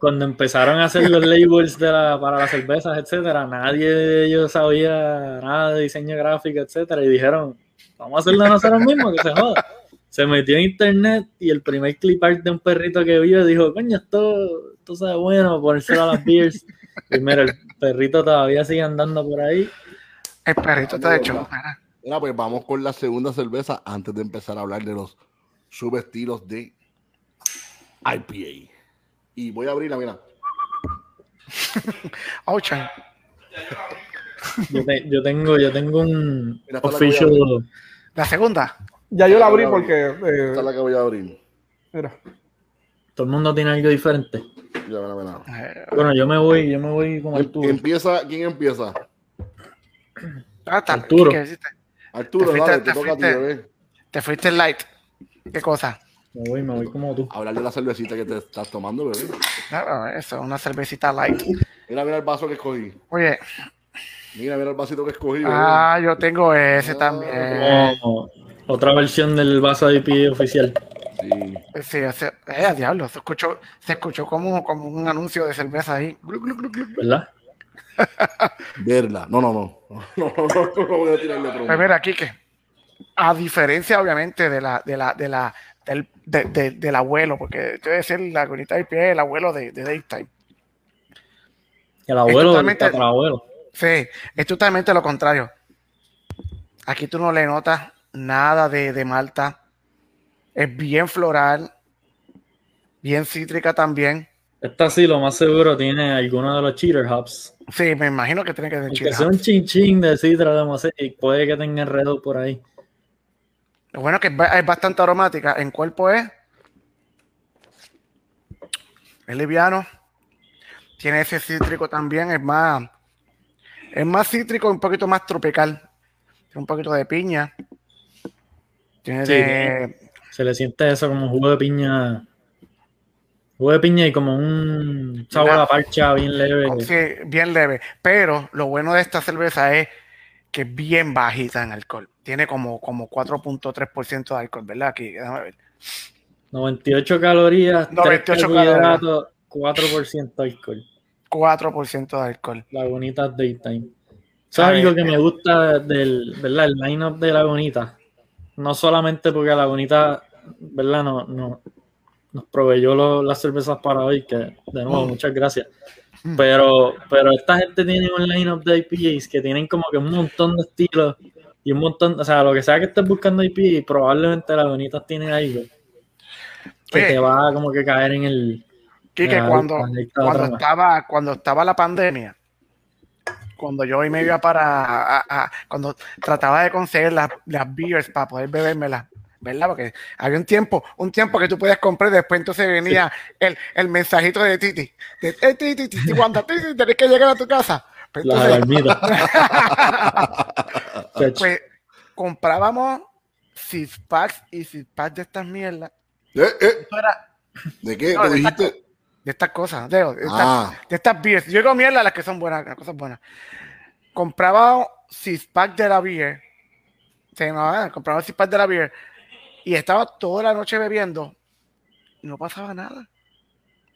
cuando empezaron a hacer los labels de la, para las cervezas, etcétera, nadie de ellos sabía nada de diseño gráfico, etcétera, y dijeron, vamos a hacerlo nosotros mismos, que se joda. Se metió en internet y el primer clip art de un perrito que vio dijo, coño, esto, esto sabe bueno, ponérselo a las beers. Y mira, el perrito todavía sigue andando por ahí. El perrito está hecho. Mira, pues vamos con la segunda cerveza antes de empezar a hablar de los subestilos de IPA. Y voy a abrirla, mira. [LAUGHS] Ocha. Yo, yo, tengo, yo tengo un official. La, segunda. Ya yo la abrí porque. Eh, Esta es la que voy a abrir. Mira. Todo el mundo tiene algo diferente. Ya, mira, mira. Bueno, yo me voy, yo me voy con em, Arturo. Empieza, ¿quién empieza? Ah, Arturo. ¿Qué, Arturo, te fuiste, dale, te, te, fuiste, a ti, te fuiste light. ¿Qué cosa? Me voy, me voy como tú. Hablar de la cervecita que te estás tomando, bebé. Claro, eso, una cervecita light. Mira, mira el vaso que escogí. Oye. Mira, mira el vasito que escogí. Ah, yo tengo ese ah, también. Otra versión del vaso de IPA oficial. Sí. Sí, ese, eh, diablo, se escuchó, se escuchó como, como un anuncio de cerveza ahí. ¿Verdad? [LAUGHS] Verla. No, no, no. No, no, no, no voy a tirarle Pues mira, Kike, a diferencia obviamente de la, de la, de la, del, de, del abuelo, porque debe ser la bonita IPA, el abuelo de, de Daytime. El abuelo del abuelo. Sí, es totalmente lo contrario. Aquí tú no le notas nada de, de malta. Es bien floral, bien cítrica también. Esta sí, lo más seguro, tiene alguno de los cheater hops. Sí, me imagino que tiene que tener cheater hops. un chin chin de citra de y puede que tenga enredo por ahí. Lo bueno que es bastante aromática. En cuerpo es. Es liviano. Tiene ese cítrico también. Es más. Es más cítrico, un poquito más tropical. Tiene un poquito de piña. Tiene Se le siente eso como jugo de piña. Jugo de piña y como un sabor a parcha bien leve. Sí, bien leve. Pero lo bueno de esta cerveza es que es bien bajita en alcohol tiene como, como 4.3% de alcohol, ¿verdad? Aquí, déjame ver. 98 calorías, 98 carbohidratos, 4% de alcohol. 4% de alcohol. Lagunitas Daytime. ¿Sabes algo que me gusta del, ¿verdad? El line-up de Lagunita? No solamente porque Lagunita, ¿verdad? No, no, nos proveyó las cervezas para hoy, que de nuevo, mm. muchas gracias. Mm. Pero, pero esta gente tiene un line-up de IPAs que tienen como que un montón de estilos y un montón, o sea, lo que sea que estés buscando IP, probablemente las bonitas tienen algo que te va como que caer en el. Kike, cuando, cuando estaba, cuando estaba la pandemia, cuando yo me iba para, cuando trataba de conseguir las, las beers para poder bebérmelas, ¿verdad? Porque había un tiempo, un tiempo que tú podías comprar, después entonces venía el, el, mensajito de Titi, de hey, Titi, Titi, cuando Titi tenés que llegar a tu casa. Pues, [LAUGHS] pues comprábamos six packs y six packs de estas mierdas. ¿Eh, eh? ¿De qué? ¿Qué dijiste? de estas cosas, de, estas, ah. de estas beers. Yo digo mierda las que son buenas, las cosas buenas. Compraba six pack de la beer. Se llamaba, compraba six pack de la beer. Y estaba toda la noche bebiendo. Y no pasaba nada.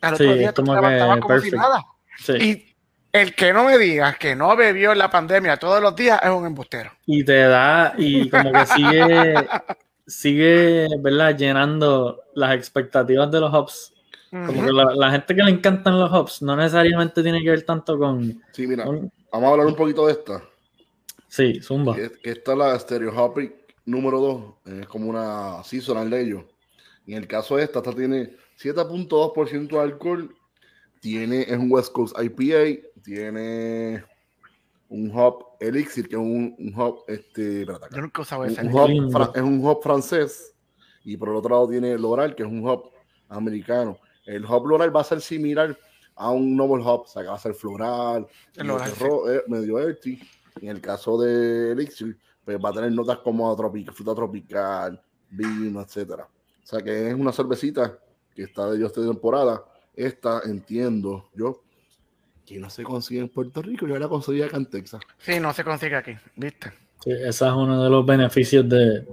Al otro día como, como si nada. Sí. El que no me diga que no bebió en la pandemia todos los días es un embustero. Y te da, y como que sigue, [LAUGHS] sigue, ¿verdad? Llenando las expectativas de los hops. Como que la, gente que le encantan los hops no necesariamente tiene que ver tanto con. Sí, mira, vamos a hablar un poquito de esta. Sí, Zumba. Que, esta es la Stereo número 2, es como una seasonal de ellos. En el caso de esta, esta tiene 7.2% de alcohol tiene, es un West Coast IPA, tiene un hop Elixir, que es un, un hop, este, Yo nunca un, un hop, es un hop francés, y por el otro lado tiene Loral, que es un hop americano. El hop Loral va a ser similar a un Noble Hop, o sea, que va a ser floral, eh, medio earthy. En el caso de Elixir, pues va a tener notas como tropical, fruta tropical, vino, etcétera. O sea, que es una cervecita que está de esta temporada esta entiendo yo que no se consigue en Puerto Rico, yo la conseguí acá en Texas. Sí, no se consigue aquí, ¿viste? Sí, ese es uno de los beneficios de,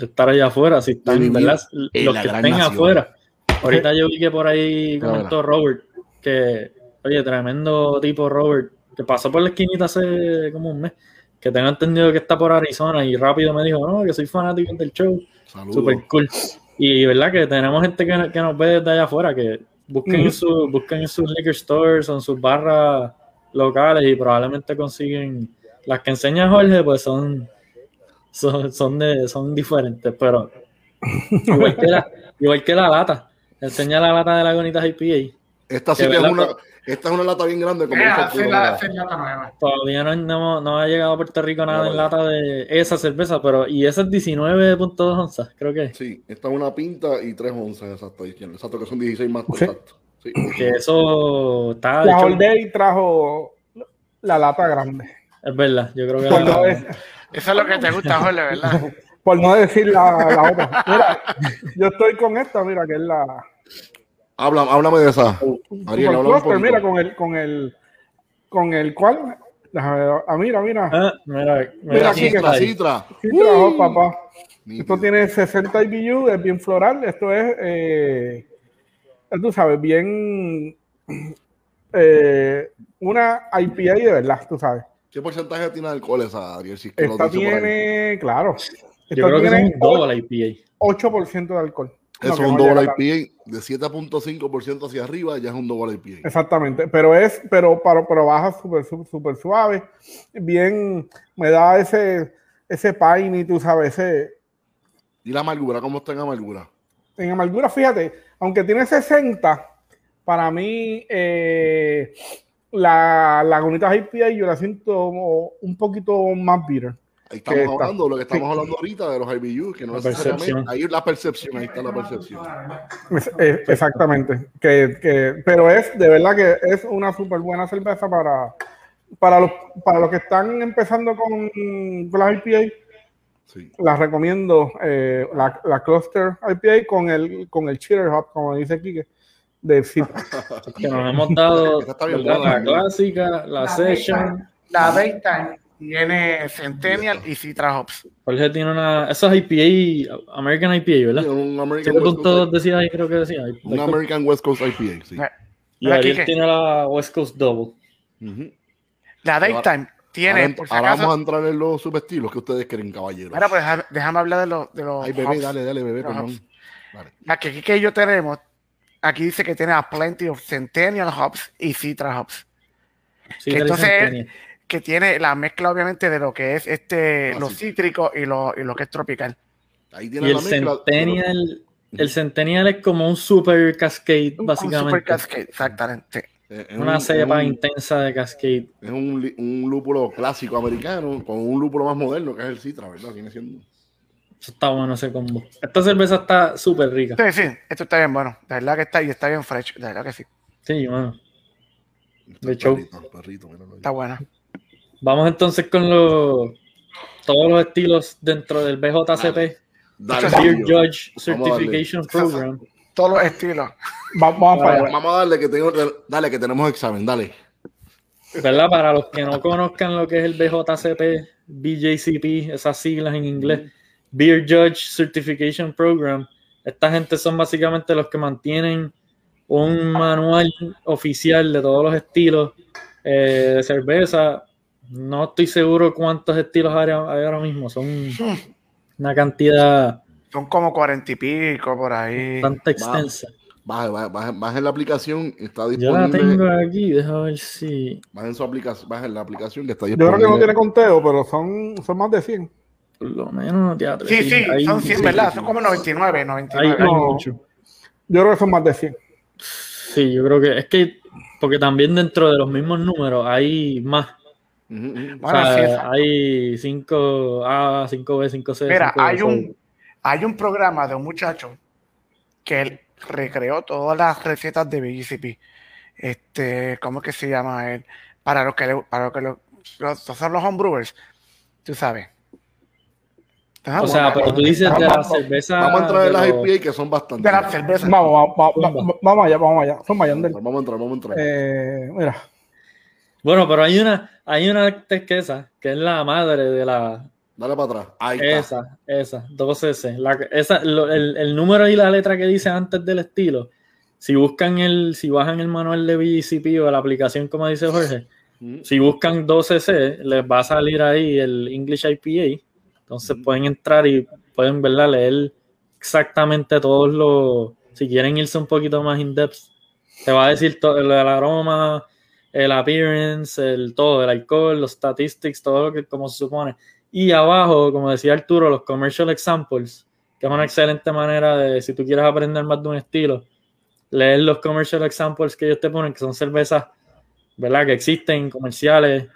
estar allá afuera. Si están, Los que estén afuera. Ahorita yo vi que por ahí comentó Robert, que, oye, tremendo tipo Robert, que pasó por la esquinita hace como un mes, que tengo entendido que está por Arizona y rápido me dijo, no, que soy fanático del show. Super cool. Y verdad que tenemos gente que, que nos ve desde allá afuera, que Busquen, en su, busquen en sus liquor stores o en sus barras locales y probablemente consiguen las que enseña Jorge, pues son, son, son, de, son diferentes, pero [LAUGHS] igual que, la, igual que la lata. Enseña la lata de la Gonitas IPA. Esta sí es una, esta es una lata bien grande. Como Todavía no, no, ha llegado a Puerto Rico nada en lata de esa cerveza, pero y esa es 19.2 onzas, creo que. Sí, esta es una pinta y 3 onzas, exacto, exacto, que son 16 más. Exacto. Sí. Que eso está. La All Day trajo la lata grande. Es verdad, yo creo que. Eso es lo que te gusta, Jorge, ¿verdad? [LAUGHS] Por no decir la, la otra. Mira, yo estoy con esta, mira, que es la Habla, háblame de esa. Ariel, mira, con el, con el, con el cual. Ah, mira, mira. Ah, mira, mira, Citra, Citra. Citra, oh, papá. Esto tiene 60 IBU, es bien floral. Esto es, eh, tú sabes, bien eh, una IPA de verdad, tú sabes. ¿Qué porcentaje tiene de alcohol esa, Ariel? Si esta tiene, claro. Yo creo que es un doble IPA. 8% de alcohol. Eso es un doble IPA de 7.5% hacia arriba, ya es un doble IPA. Exactamente, pero es, pero, pero, pero baja súper super suave. Bien, me da ese, ese y tú sabes, ese. ¿Y la amargura? ¿Cómo está en amargura? En amargura, fíjate, aunque tiene 60, para mí eh, la Lagunitas IPA yo la siento un poquito más bitter. Ahí estamos hablando, lo que estamos hablando ahorita de los IBU, que no es necesariamente. Ahí la percepción, ahí está la percepción. exactamente. Que, que, pero es, de verdad que es una súper buena cerveza para, para, los, para los que están empezando con, con las IPA. Sí. Las recomiendo eh, la, la, Cluster IPA con el, con el Cheater Hub, como dice Kike. De [LAUGHS] que nos hemos dado la clásica, la, Session, la Daytime tiene Centennial y Citra Hops. Jorge tiene una. Eso es IPA, American IPA, ¿verdad? Sí, un American West Coast decía ahí, creo que decía. Un American West Coast IPA, sí. Y Ariel tiene la West Coast Double. La Daytime tiene. Ahora, por si ahora vamos a entrar en los subestilos que ustedes creen, caballeros. Ahora, pues déjame, hablar de los. De los Ay, bebé, dale, dale, bebé, perdón. La que aquí que yo tenemos, aquí dice que tiene a plenty of Centennial Hops y Citra Hops. Sí, entonces que tiene la mezcla obviamente de lo que es este los cítricos y lo, y lo que es tropical. Ahí tiene y el Centennial, el Centennial es como un super cascade, básicamente. Un super cascade, exactamente. Es una cepa intensa de cascade. Es un, un, lúpulo clásico americano con un lúpulo más moderno que es el Citra, ¿verdad? Viene siendo. Eso está bueno ese combo. Esta cerveza está súper rica. Sí, sí, esto está bien bueno. De verdad que está y está bien fresh. De verdad que sí. Sí, bueno. De hecho, está buena. Vamos entonces con los, todos los estilos dentro del BJCP. Dale, Beer Judge Certification Program. Todos los estilos. Vamos, vamos a darle que, tengo, dale que tenemos examen, dale. ¿Verdad? Para los que no conozcan lo que es el BJCP, BJCP, esas siglas en inglés, Beer Judge Certification Program, esta gente son básicamente los que mantienen un manual oficial de todos los estilos eh, de cerveza no estoy seguro cuántos estilos hay, ahora mismo. Son una cantidad. Son como cuarenta y pico por ahí. Bastante extensa. Baja, baja, baja, en la aplicación, está disponible. Yo la tengo aquí, déjame ver si. Baja en su aplicación, baja en la aplicación que está disponible. Yo creo que no tiene conteo, pero son, son más de 100. Por lo menos, teatro. Sí, sí, son 100, ¿verdad? Son como 99, 99. Hay, mucho. Yo creo que son más de 100. Sí, yo creo que es que, porque también dentro de los mismos números hay más hay 5A, 5B, 5C. Mira, hay, un, hay un programa de un muchacho que él recreó todas las recetas de BGCP. Este, ¿cómo es que se llama él? Para los que, para los que los, son los homebrewers, tú sabes. o sea, pero tú dices de la cerveza. Vamos a entrar en las IPA que son bastante. De la cerveza. Vamos, vamos, vamos, allá, vamos allá. Son Vamos a entrar, vamos a entrar. Eh, mira. Bueno, pero hay una, hay una tequesa que es la madre de la. Dale para atrás. Ahí esa, esa, 2S. La, esa, el, el, número y la letra que dice antes del estilo. Si buscan el, si bajan el manual de BGCP o la aplicación, como dice Jorge, mm. si buscan 12C, les va a salir ahí el English IPA. Entonces mm. pueden entrar y pueden ¿verdad? leer exactamente todos los. Si quieren irse un poquito más in depth, te va a decir todo el aroma, el appearance, el todo, el alcohol, los statistics, todo lo que como se supone. Y abajo, como decía Arturo, los commercial examples, que es una excelente manera de, si tú quieres aprender más de un estilo, leer los commercial examples que ellos te ponen, que son cervezas, ¿verdad? Que existen, comerciales.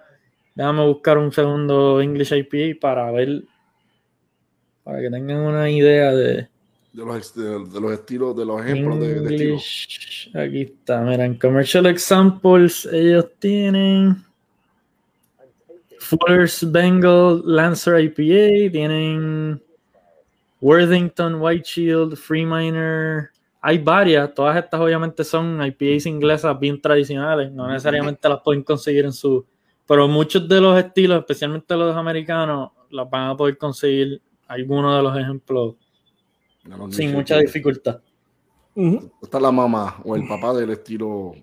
Déjame buscar un segundo English IPA para ver, para que tengan una idea de, de los, de, los estilos, de los ejemplos de, de Aquí está, mira, en Commercial Examples ellos tienen Fuller's Bengal Lancer IPA, tienen Worthington White Shield, Freeminer. Hay varias, todas estas obviamente son IPAs inglesas bien tradicionales, no necesariamente las pueden conseguir en su... Pero muchos de los estilos, especialmente los americanos, las van a poder conseguir algunos de los ejemplos sin mucha dificultad. Está la mamá o el papá del estilo.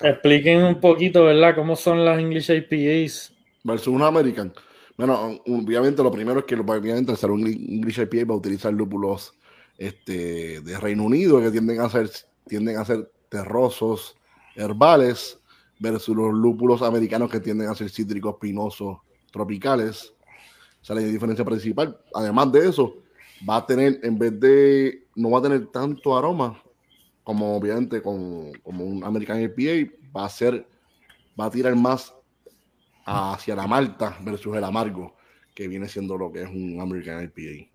Expliquen un poquito, ¿verdad? ¿Cómo son las English IPAs? Versus una American. Bueno, obviamente lo primero es que obviamente al un English IPA va a utilizar lúpulos este, de Reino Unido que tienden a ser, tienden a ser terrosos, herbales, versus los lúpulos americanos que tienden a ser cítricos, pinosos, tropicales. Esa es la diferencia principal. Además de eso, va a tener, en vez de, no va a tener tanto aroma como obviamente con, como un American IPA, va a ser, va a tirar más hacia la malta versus el amargo, que viene siendo lo que es un American IPA.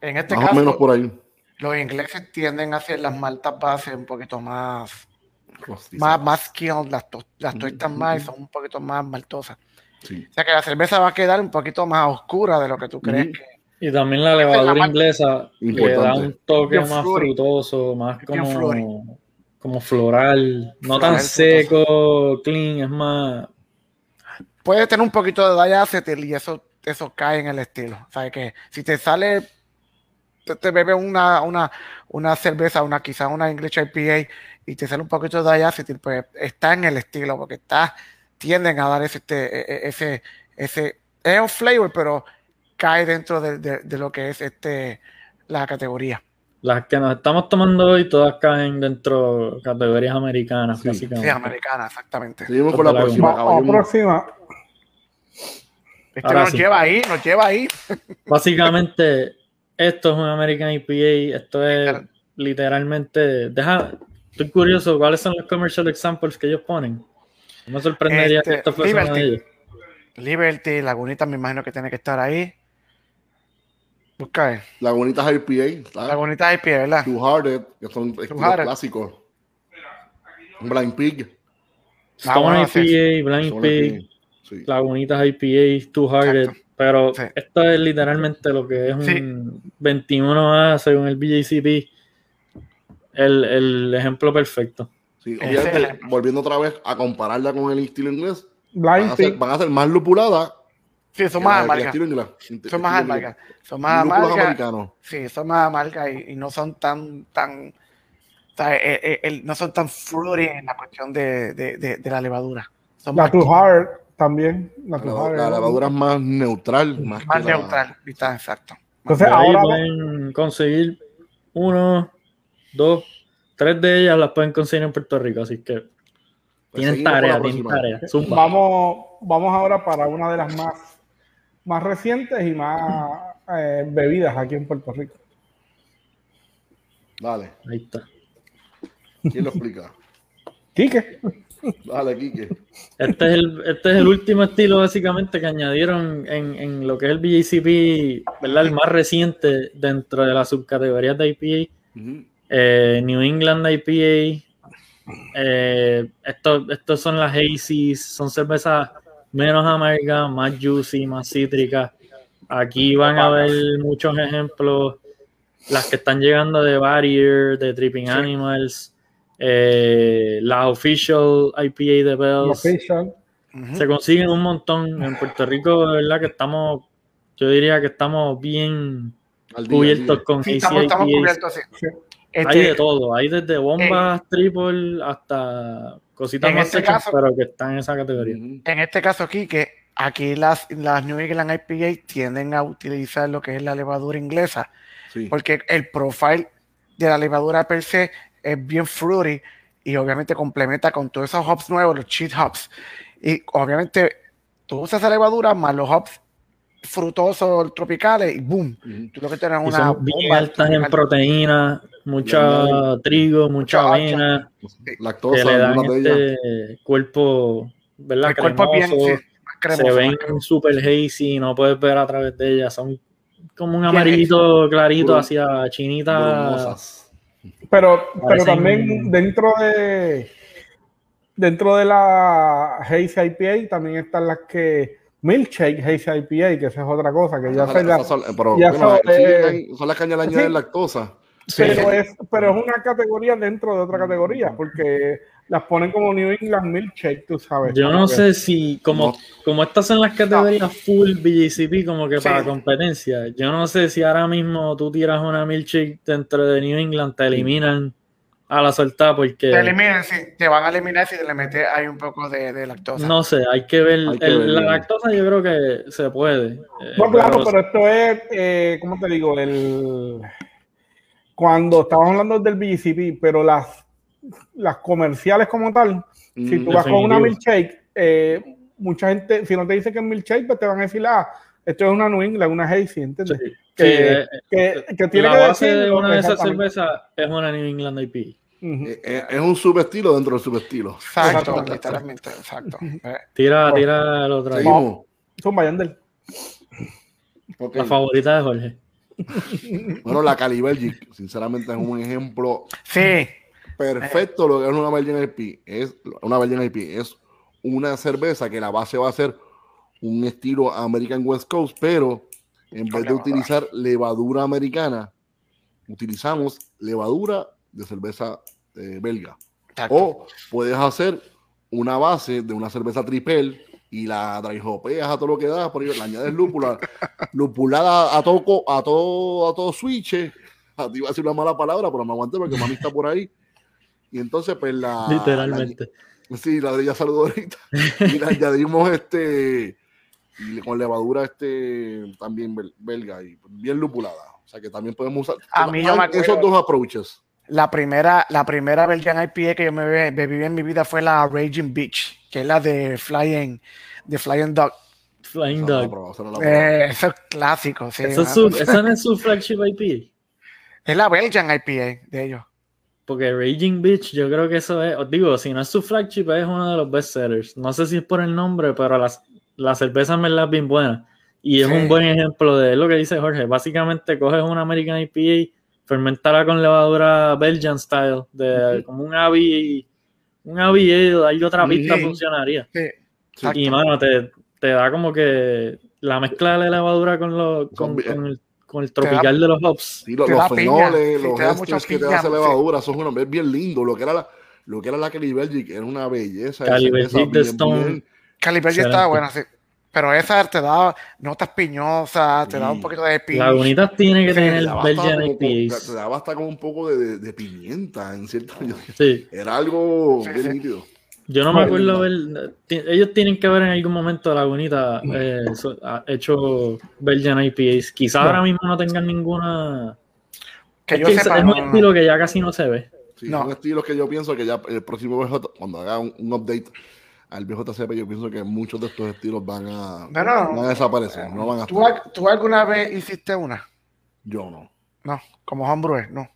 En este caso, menos por ahí. los ingleses tienden a hacer las maltas base un poquito más, más, más las, to, las más son un poquito más maltosas. O sea que la cerveza va a quedar un poquito más oscura de lo que tú crees que y también la levadura inglesa le da un toque más frutoso, más como, como floral, no tan seco, clean, es más. Puede tener un poquito de diacetyl y eso, eso cae en el estilo. O que si te sale, te, te bebes una, una, una cerveza, una quizás una English IPA y te sale un poquito de diacetyl, pues está en el estilo, porque está, tienden a dar ese, ese, e, ese, ese, es un flavor, pero cae dentro de, lo que es este la categoría. Las que nos estamos tomando hoy todas caen dentro de categorías americanas, sí, básicamente. Sí, americanas, exactamente. Seguimos con la próxima. La próxima. Esto nos lleva ahí, nos lleva ahí. [LAUGHS] Básicamente, esto es un American IPA, esto es literalmente, deja, estoy curioso, ¿cuáles son los commercial examples que ellos ponen? Me sorprendería que esto fuese ellos. Liberty, Lagunita me imagino que tiene que estar ahí. Busca. Lagunitas IPA. Lagunitas IPA, ¿verdad? Two Hearted, que son clásicos. Blind Pig. Stone IPA, Blind Pig, Lagunitas IPA, Two Hearted. Pero esto es literalmente lo que es un 21A según el BJCP. El, el ejemplo perfecto. Sí, volviendo otra vez a compararla con el estilo inglés, van a, ser, van a ser más lupuladas Sí, son más amargas. Son más amargas. Son más amargas. Sí, son más amargas y, no son tan, tan, eh, eh, no son tan fruity en la cuestión de, de, de, la levadura. Son la Too Hard también. La, la, levadura es más neutral. Más, más neutral, está exacto. Entonces ahora pueden conseguir uno, dos, tres de ellas las pueden conseguir en Puerto Rico, así que pues tienen tarea, tienen tarea. Vamos, vamos ahora para una de las más más recientes y más eh, bebidas aquí en Puerto Rico. Dale. Ahí está. ¿Quién lo explica? Quique. Dale, Quique. Este es, el, este es el último estilo básicamente que añadieron en, en lo que es el BJCP, ¿verdad? El más reciente dentro de la subcategoría de IPA. Eh, New England IPA. Eh, estos son las Hazy's, son cervezas menos amarga, más juicy, más cítrica. Aquí van a ver muchos ejemplos, las que están llegando de Barrier, de Tripping Animals, eh, la Official IPA de Bells. Se consiguen un montón. En Puerto Rico, verdad que estamos, yo diría que estamos bien cubiertos con sí, estamos, cubiertos, Hay de este, todo, hay desde bombas eh, triple hasta Cositas más este pero que están en esa categoría. En este caso aquí, que aquí las, las New England IPA tienden a utilizar lo que es la levadura inglesa, porque el profile de la levadura per se es bien fruity y obviamente complementa con todos esos hops nuevos, los cheat hops. Y obviamente tú usas esa levadura más los hops frutosos tropicales y boom, tú lo que tienes una bien altas en proteínas, mucha trigo, mucha avena, lactosa, que le dan este cuerpo, ¿verdad? El cuerpo bien, se ven super hazy, no puedes ver a través de ellas, son como un amarillito clarito hacia chinitas. Pero, pero también dentro de dentro de la Hazy IPA también están las que Milkshake Hazy IPA, que esa es otra cosa, que ya, se son, pero, ya son, son, las cañas de lactosa. Pero, es, pero es una categoría dentro de otra categoría, porque las ponen como New England Milkshake, tú sabes. Yo no sé si, como, como estas son las categorías full BJCP, como que para competencia, yo no sé si ahora mismo tú tiras una Milkshake dentro de New England, te eliminan a la soltada porque... Te eliminan, sí, te van a eliminar si te le metes ahí un poco de, lactosa. No sé, hay que ver, la lactosa yo creo que se puede. No, claro, pero, esto es, eh, ¿cómo te digo? El... Cuando estamos hablando del BGCP, pero las, las comerciales como tal, si tú vas con una milkshake, eh, mucha gente, si no te dice que es milkshake, pues te van a decir, ah, esto es una New England, una Hazy, ¿entiendes? que, eh, que, que, tiene la base de una de esas cervezas es una New England IP. Eh, eh, es un subestilo dentro del subestilo. Exacto, literalmente, exacto. Tira, tira el otro. Seguimos. Son Bayandel. La favorita de Jorge. bueno, la Cali Belgic, sinceramente, es un ejemplo sí. perfecto lo que es una Belgian IP. Es una Belgian IP. Es una cerveza que la base va a ser un estilo American West Coast, pero en vez de utilizar levadura americana, utilizamos levadura de cerveza eh, belga. O puedes hacer una base de una cerveza tripel y la dry hopeas a todo lo que da, por ahí le añades lúpula, [LAUGHS] lupulada a todo, a todo, a todo switch. A ti iba a decir una mala palabra, pero me aguanté porque mami está por ahí. Y entonces, pues la. Literalmente. sí, la de ella saludó ahorita. [LAUGHS] Y le añadimos este. Y con levadura este también belga y bien lupulada. O sea que también podemos usar. A mí yo me Esos dos approaches. La primera, la primera Belgian IPA que yo me bebí en mi vida fue la Raging Beach, que es la de Flying, de Flying Dog. Flying Dog. Eh, eso es clásico, sí. ¿Eso, no es su flagship IPA? Es la Belgian IPA de ellos. Porque Raging Beach, yo creo que eso es, os digo, si no es su flagship, es uno de los best sellers. No sé si es por el nombre, pero la, la cerveza me la bien buena. Y es un buen ejemplo de lo que dice Jorge. Básicamente coges una American IPA fermentarla con levadura Belgian style, de como un Avi, un Avi hay otra pista funcionaría. y mano, te, te, da como que la mezcla de levadura con, lo, con, el, con el, tropical de los hops. Sí, los, los fenoles, los esters que te hace levadura, son unos es bien lindo. Lo que era la, lo que era la Cali Belgic era una belleza. Cali Belgic de Stone. Cali Belgic estaba buena, sí. Pero esa te da notas piñosas, te da un poquito de pimienta. Lagunitas tiene que tener Belgian IPAs. Te daba hasta como un poco de, de, pimienta, en cierto sí. Era algo bien nítido. Yo no me acuerdo ver. Ellos tienen que haber en algún momento Lagunita eh, hecho Belgian IPAs. Quizás ahora mismo no tengan ninguna. Que yo sepa, es un estilo que ya casi no se ve. Sí, Son estilos que yo pienso que ya el próximo cuando haga un update al viejo TCP, yo pienso que muchos de estos estilos van a, desaparecer. No van a ¿Tú, alguna vez hiciste una? Yo no. No, como homebrew, no.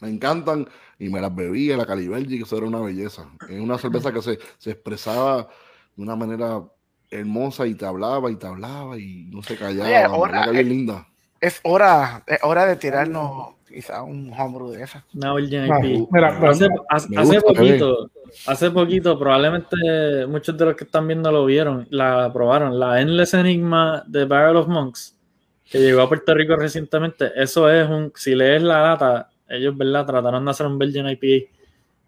Me encantan y me las bebía, la Calibergi, que eso era una belleza. Es una cerveza que se, se expresaba de una manera hermosa y te hablaba y te hablaba y no se callaba. Oye, bien linda. Es hora, es hora de tirarnos quizá un homebrew de esa. Una hace, hace poquito, hace poquito, probablemente muchos de los que están viendo lo vieron, la probaron, la Endless Enigma de Barrel of Monks, que llegó a Puerto Rico recientemente. Eso es un, si lees la data, ellos, ¿verdad? Trataron de hacer un Belgian IPA.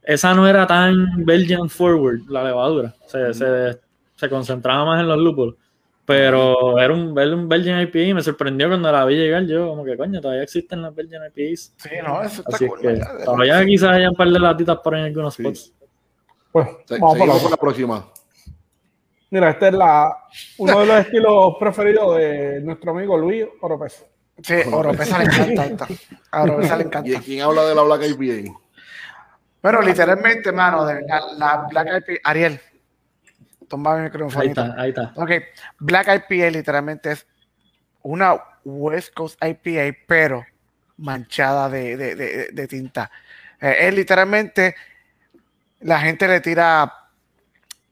Esa no era tan Belgian forward, la levadura. Se, se, se concentraba más en los lúpulos. Pero era un, un Belgian IPA y me sorprendió cuando la vi llegar. Yo, como que coño, todavía existen las Belgian IPAs. Sí, no, eso está cool. Que, todavía quizás haya un par de latitas por ahí en algunos spots. Pues, vamos por la, próxima. Mira, este es la, uno de los estilos preferidos de nuestro amigo Luis Oropesa. Sí, Oropesa le encanta. A Oropesa le encanta. ¿Y quién habla de la Black IPA? Bueno, literalmente, mano, de la, la Black IPA, Ariel, toma mi micrófono. Ahí está, ahí está. Ok, Black IPA literalmente es una West Coast IPA, pero manchada de, de, de, de tinta. Eh, es literalmente, la gente le tira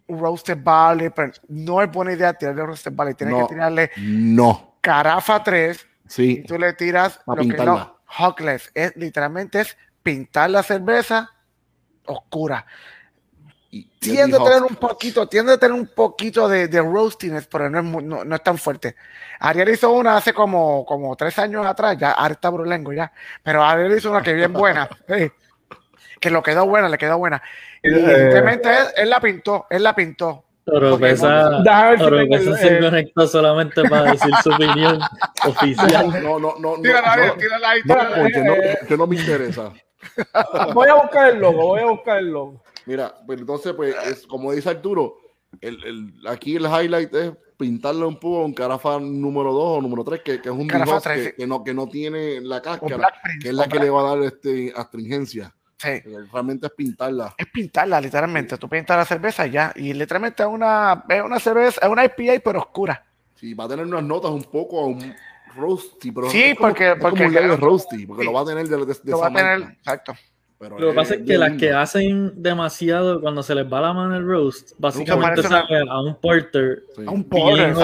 roasted barley, pero no es buena idea tirarle roasted barley, tienes que tirarle no. carafa 3 sí. y tú le tiras lo que no, hockless, es literalmente es pintar la cerveza oscura tiende a tener un poquito, tiende a tener un poquito de, de roastiness, pero no es, no, es, tan fuerte. Ariel hizo una hace como, como tres años atrás, ya ahora está brulengo ya, pero Ariel hizo una que bien buena. [LAUGHS] Que lo quedó buena, le quedó buena. Y eh, simplemente él, la pintó, él la pintó. Pero pesa, pero pesa se conectó solamente para decir su opinión [LAUGHS] oficial. No, no, no. Tírala no, tírala ahí, no, porque no, porque no me interesa. [LAUGHS] Voy a buscar el logo, voy a buscar el logo. Mira, pues entonces, pues, es, como dice Arturo, el, el, aquí el highlight es pintarle un poco un carafa número 2 o número 3, que, que, es un que, que, no, que no tiene la cáscara, que es la que le va a dar este, astringencia. Sí. Realmente es pintarla. Es pintarla, literalmente. Tú pintas la cerveza ya. Y literalmente es una, es una cerveza, es una IPA, pero oscura. Sí, va a tener unas notas un poco un roasty, pero sí, porque, es porque, como un roasty, porque lo va a tener de, de, de lo va a tener, exacto. Pero lo que pasa es que las que hacen demasiado cuando se les va la mano el roast, básicamente saben a un porter. A un porter,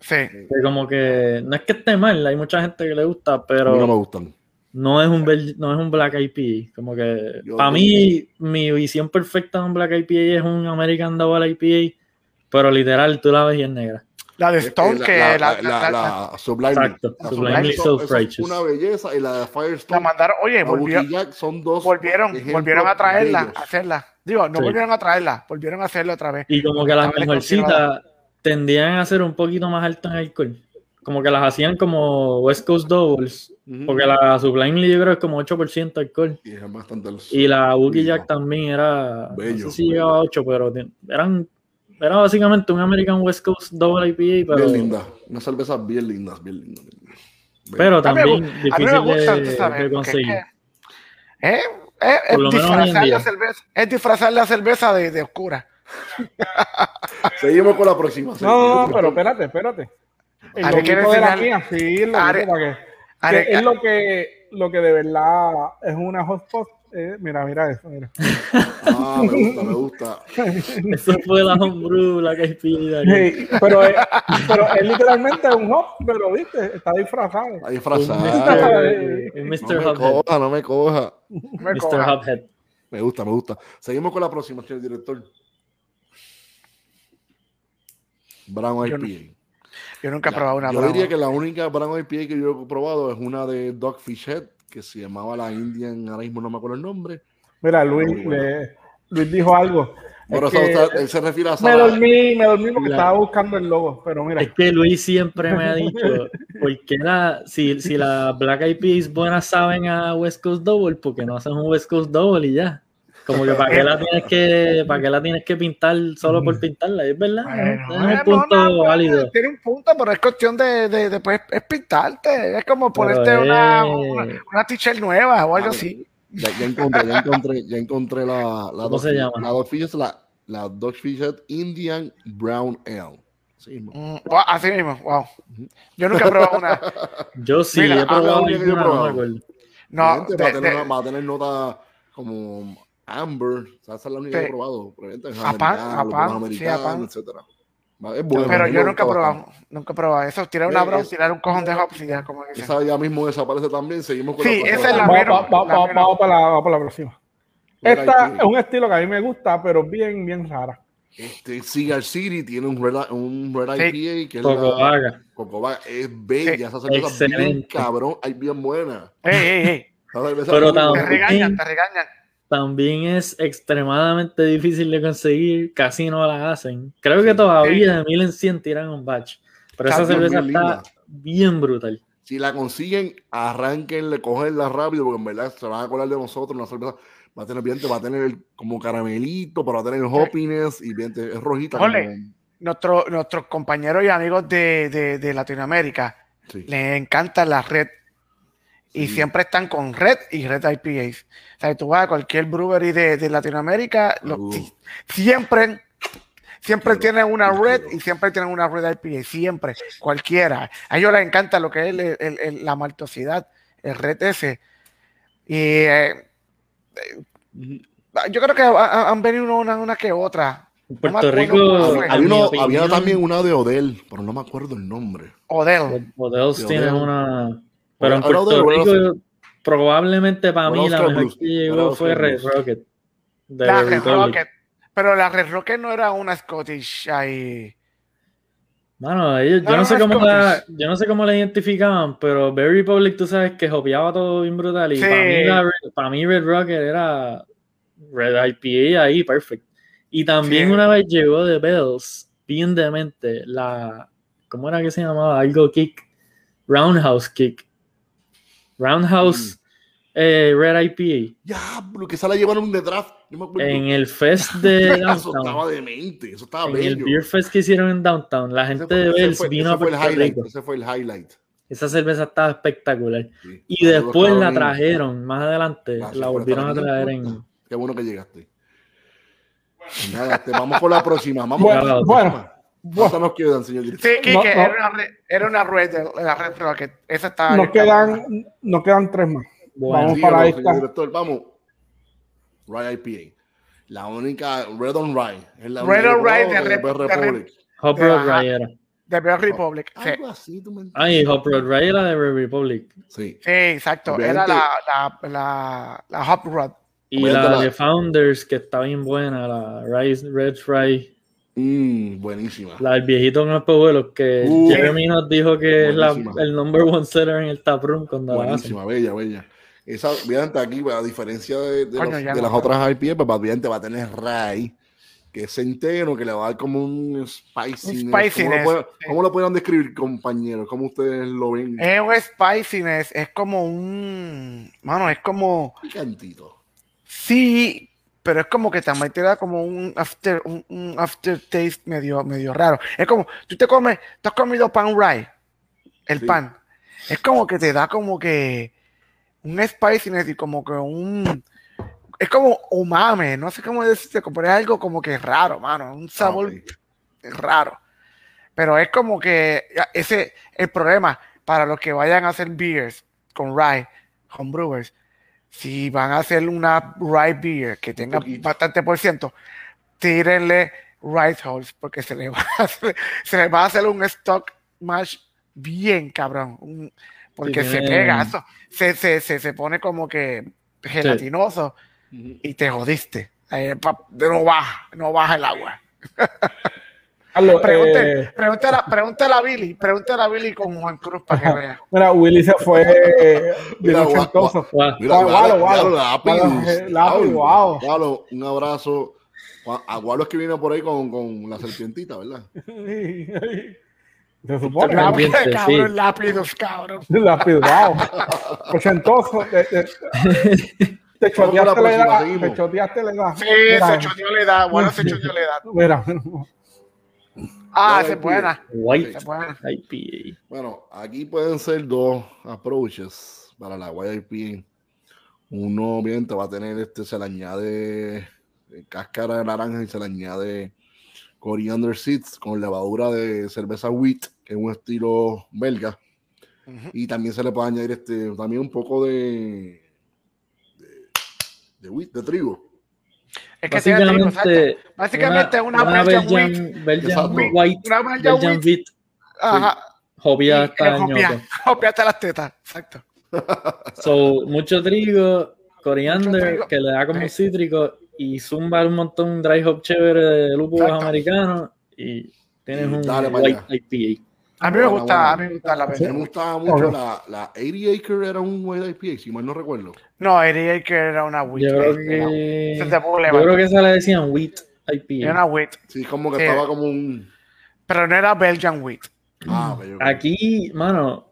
Sí. Que como que no es que esté mal, hay mucha gente que le gusta, pero. no me gustan. No es un, no es un Black IPA. Como que. para mí, mi visión perfecta de un Black IPA es un American Double IPA, pero literal tú la ves y es negra. La de Stone, que la, Sublime. Exacto, Sublime, Self-Righteous. Una belleza. Y la de Firestone. La mandaron, oye, volvió, son dos volvieron, volvieron a traerla, a hacerla. Digo, no volvieron a traerla, volvieron a hacerla otra vez. Y como que las mejorcitas tendían a ser un poquito más altas en alcohol. Como que las hacían como West Coast Doubles. Porque la Sublime Libre es como 8% alcohol. Y, es bastante y la Wookie Jack también era. Bello. No sé si llegaba a 8, pero eran era básicamente un American West Coast Double IPA, pero... Bien linda. Unas cervezas bien lindas, bien lindas. Pero también difícil de, conseguir. Es, es, es, disfrazar la cerveza, es disfrazar la cerveza de, de oscura. [LAUGHS] Seguimos con la próxima. No, no, pero espérate, espérate. El loguito de la mía, sí, lo que, que es lo que, lo que de verdad es una hotspot eh, mira, mira eso, mira. Ah, me gusta, me gusta. [LAUGHS] Eso fue la homebrew, la que sí, pero, es, pero es literalmente un hop, pero viste, está disfrazado. Está disfrazado. Mr. No me coja, no me coja. Mr. Hubhead. Me gusta, me gusta. Seguimos con la próxima, señor director. Brown IPA. Yo nunca he probado una Yo diría que la única Brown IPA que yo he probado es una de Dogfish Head que se llamaba la Indian, ahora mismo no me acuerdo el nombre. Mira, Luis, Luis dijo algo. Él se refiere a Me dormí, me dormí porque estaba buscando el logo, pero mira. Es que Luis siempre me ha dicho, [LAUGHS] porque la, si, si las Black Eyed Peas buenas saben a West Coast Double, porque no hacen un West Coast Double y ya. Como que para qué la tienes que, para qué la tienes que pintar solo por pintarla, es verdad. es un punto válido. Tiene un punto, pero es cuestión de, de, de pues, es pintarte. Es como ponerte una, una, t-shirt nueva o algo así. Ya, ya, encontré, ya encontré, ya encontré la, la ¿Cómo se llama? La Dogfish, la, la Dogfish Indian Brown Ale. Sí, mm, así mismo, wow. Yo nunca he probado una. [LAUGHS] Yo sí, he probado una, no No, tener, va a tener nota como Amber, o sea, esa es la única que he probado. Apan, sí, etcétera. Es bueno, pero yo nunca he probado, nunca he probado eso. Tirar una bronce, tirar un cojón de hops y ya como que Esa ya mismo desaparece también. Seguimos con sí, la esa es la vamos, para la, para la próxima. Esta es un estilo que a mí me gusta, pero bien, bien rara. Este Cigar City tiene un Red, un red IPA que es Cocovaga. Cocovaga. Es bella, esa cerveza bien cabrón, hay bien buena. Ey, ey, ey. Pero te regañan, te regañan también es extremadamente difícil de conseguir, casi no la hacen. Creo que todavía de mil en 100 tiran un batch, pero esa cerveza está bien brutal. Si la consiguen, arranquenle, cogerla rápido, porque en verdad se van a colar de nosotros. Una cerveza va a tener bien, va a tener como caramelito, pero va a tener hoppiness y bien, es rojita. nuestro, nuestros compañeros y amigos de, de, Latinoamérica les encanta la red y siempre están con Red y Red IPAs. O sea, tú vas a cualquier brewery de, de Latinoamérica, siempre, siempre tienen una Red y siempre tienen una Red IPA, siempre, cualquiera. A ellos les encanta lo que es el, la maltosidad, el Red ese. Y eh, yo creo que han venido una, una que otra. En Puerto Rico había, también una de Odell, pero no me acuerdo el nombre. Odell. Odell tiene una pero en Puerto Rico, probablemente para mí la mejor que llegó fue Red Rocket. La Red Rocket. Pero la Red Rocket no era una Scottish ahí. Mano, ellos, yo, no, sé cómo la, yo no sé cómo la identificaban, pero Berry Republic, tú sabes que jopeaba todo bien brutal. Y para, mí para mí Red Rocket era Red IPA ahí, perfecto. Y también una vez llegó de Bells, bien demente, la. ¿Cómo era que se llamaba? Algo Kick. Roundhouse Kick. Roundhouse. Mm. Eh, Red IPA. Ya, porque esa la llevaron de draft. en el fest de Downtown. [LAUGHS] eso estaba demente, eso estaba En el beer fest que hicieron en Downtown, la gente de Bells vino a Puerto Rico. Ese fue el highlight. Esa cerveza estaba espectacular. y después la trajeron, más adelante, la volvieron a traer en... Qué bueno que llegaste. Nada, este, vamos por la próxima. Vamos bueno, bueno. ¿Cuánto nos quedan, señor Sí, que Era, una red, era una red, la red que esa está. Nos quedan, nos quedan tres más vamos para esta. Director, vamos. Rye IPA. La única Red on Rye. Es la Red on Rye de, Red Republic. Hop Road Rye era. De Red Republic. Algo así, tú me Ay, Hop Road Rye era de Red Republic. Sí. Sí, exacto. Era la, la, la, la Hop Road. Y la, de Founders, que está bien buena, la Rise, Red Fry. Mm, buenísima. La del viejito con los pueblos, que uh, Jeremy nos dijo que es la, el number one seller en el taproom cuando buenísima, la bella, bella. Esa, obviamente aquí, a diferencia de, de, las otras IPA, pues obviamente va a tener Ray, que es centeno, que le va a dar como un spiciness. ¿Cómo, lo pueden describir, compañeros? ¿Cómo ustedes lo ven? Es un spiciness, es como un... Mano, es como... Picantito. Sí, pero es como que también te da como un after, un, aftertaste medio, medio raro. Es como, tú te comes, tú has comido pan rye, el pan. Es como que te da como que un spiciness y como que un es como umame, no sé cómo decirte, como es algo como que raro, mano, un sabor raro. Pero es como que ese el problema para los que vayan a hacer beers con rye, con brewers, si van a hacer una rye beer que tenga bastante por ciento, tírenle rye holes porque se le [LAUGHS] va a hacer, se le va a hacer un stock mash bien cabrón, un, porque se pega eso, se, se, se, se, pone como que gelatinoso y te jodiste. Eh, no baja, no baja el agua. [LAUGHS] pregúntale, eh, pregúntale, a Billy, pregúntale a Billy con Juan Cruz para que vea. Mira, Willy se fue. Mira, wow. Un abrazo. A Gualo es que viene por ahí con, con la serpientita, ¿verdad? [LAUGHS] Se supone. Lápiz, cabrón, lápidos, cabrón. [LAUGHS] Lápidos, wow. Ochentoso. Te, te, te choteaste la edad. Te choteaste la edad. Sí, se choteó la edad. Bueno, se [LAUGHS] choteó la edad. Mira. Ah, se buena. White IPA. Bueno, aquí pueden ser dos approaches para la White IPA. Uno, obviamente, va a tener este, se le añade cáscara de naranja y se le añade coriander seeds con levadura de cerveza wheat, que es un estilo belga. Y también se le puede añadir este, también un poco de, de, wheat, de trigo. Es que básicamente, básicamente una, una, Belgian, Belgian, Belgian White, una Belgian, Belgian wheat. Ajá. Jovia hasta Jovia [LAUGHS] hasta las tetas, exacto. So, mucho trigo, coriander, que le da como cítrico y zumba un montón dry hop chévere de lúpulos americanos y tienes un white IPA. A mí me gusta, a mí me gusta la Me gustaba mucho la, la 80 Acre era un white IPA, si mal no recuerdo. No, 80 Acre era una wheat. Yo creo que, yo creo que esa le decían wheat IPA. Era una wheat. Sí, como que estaba como un... Pero no era Belgian wheat. Ah, Aquí, mano,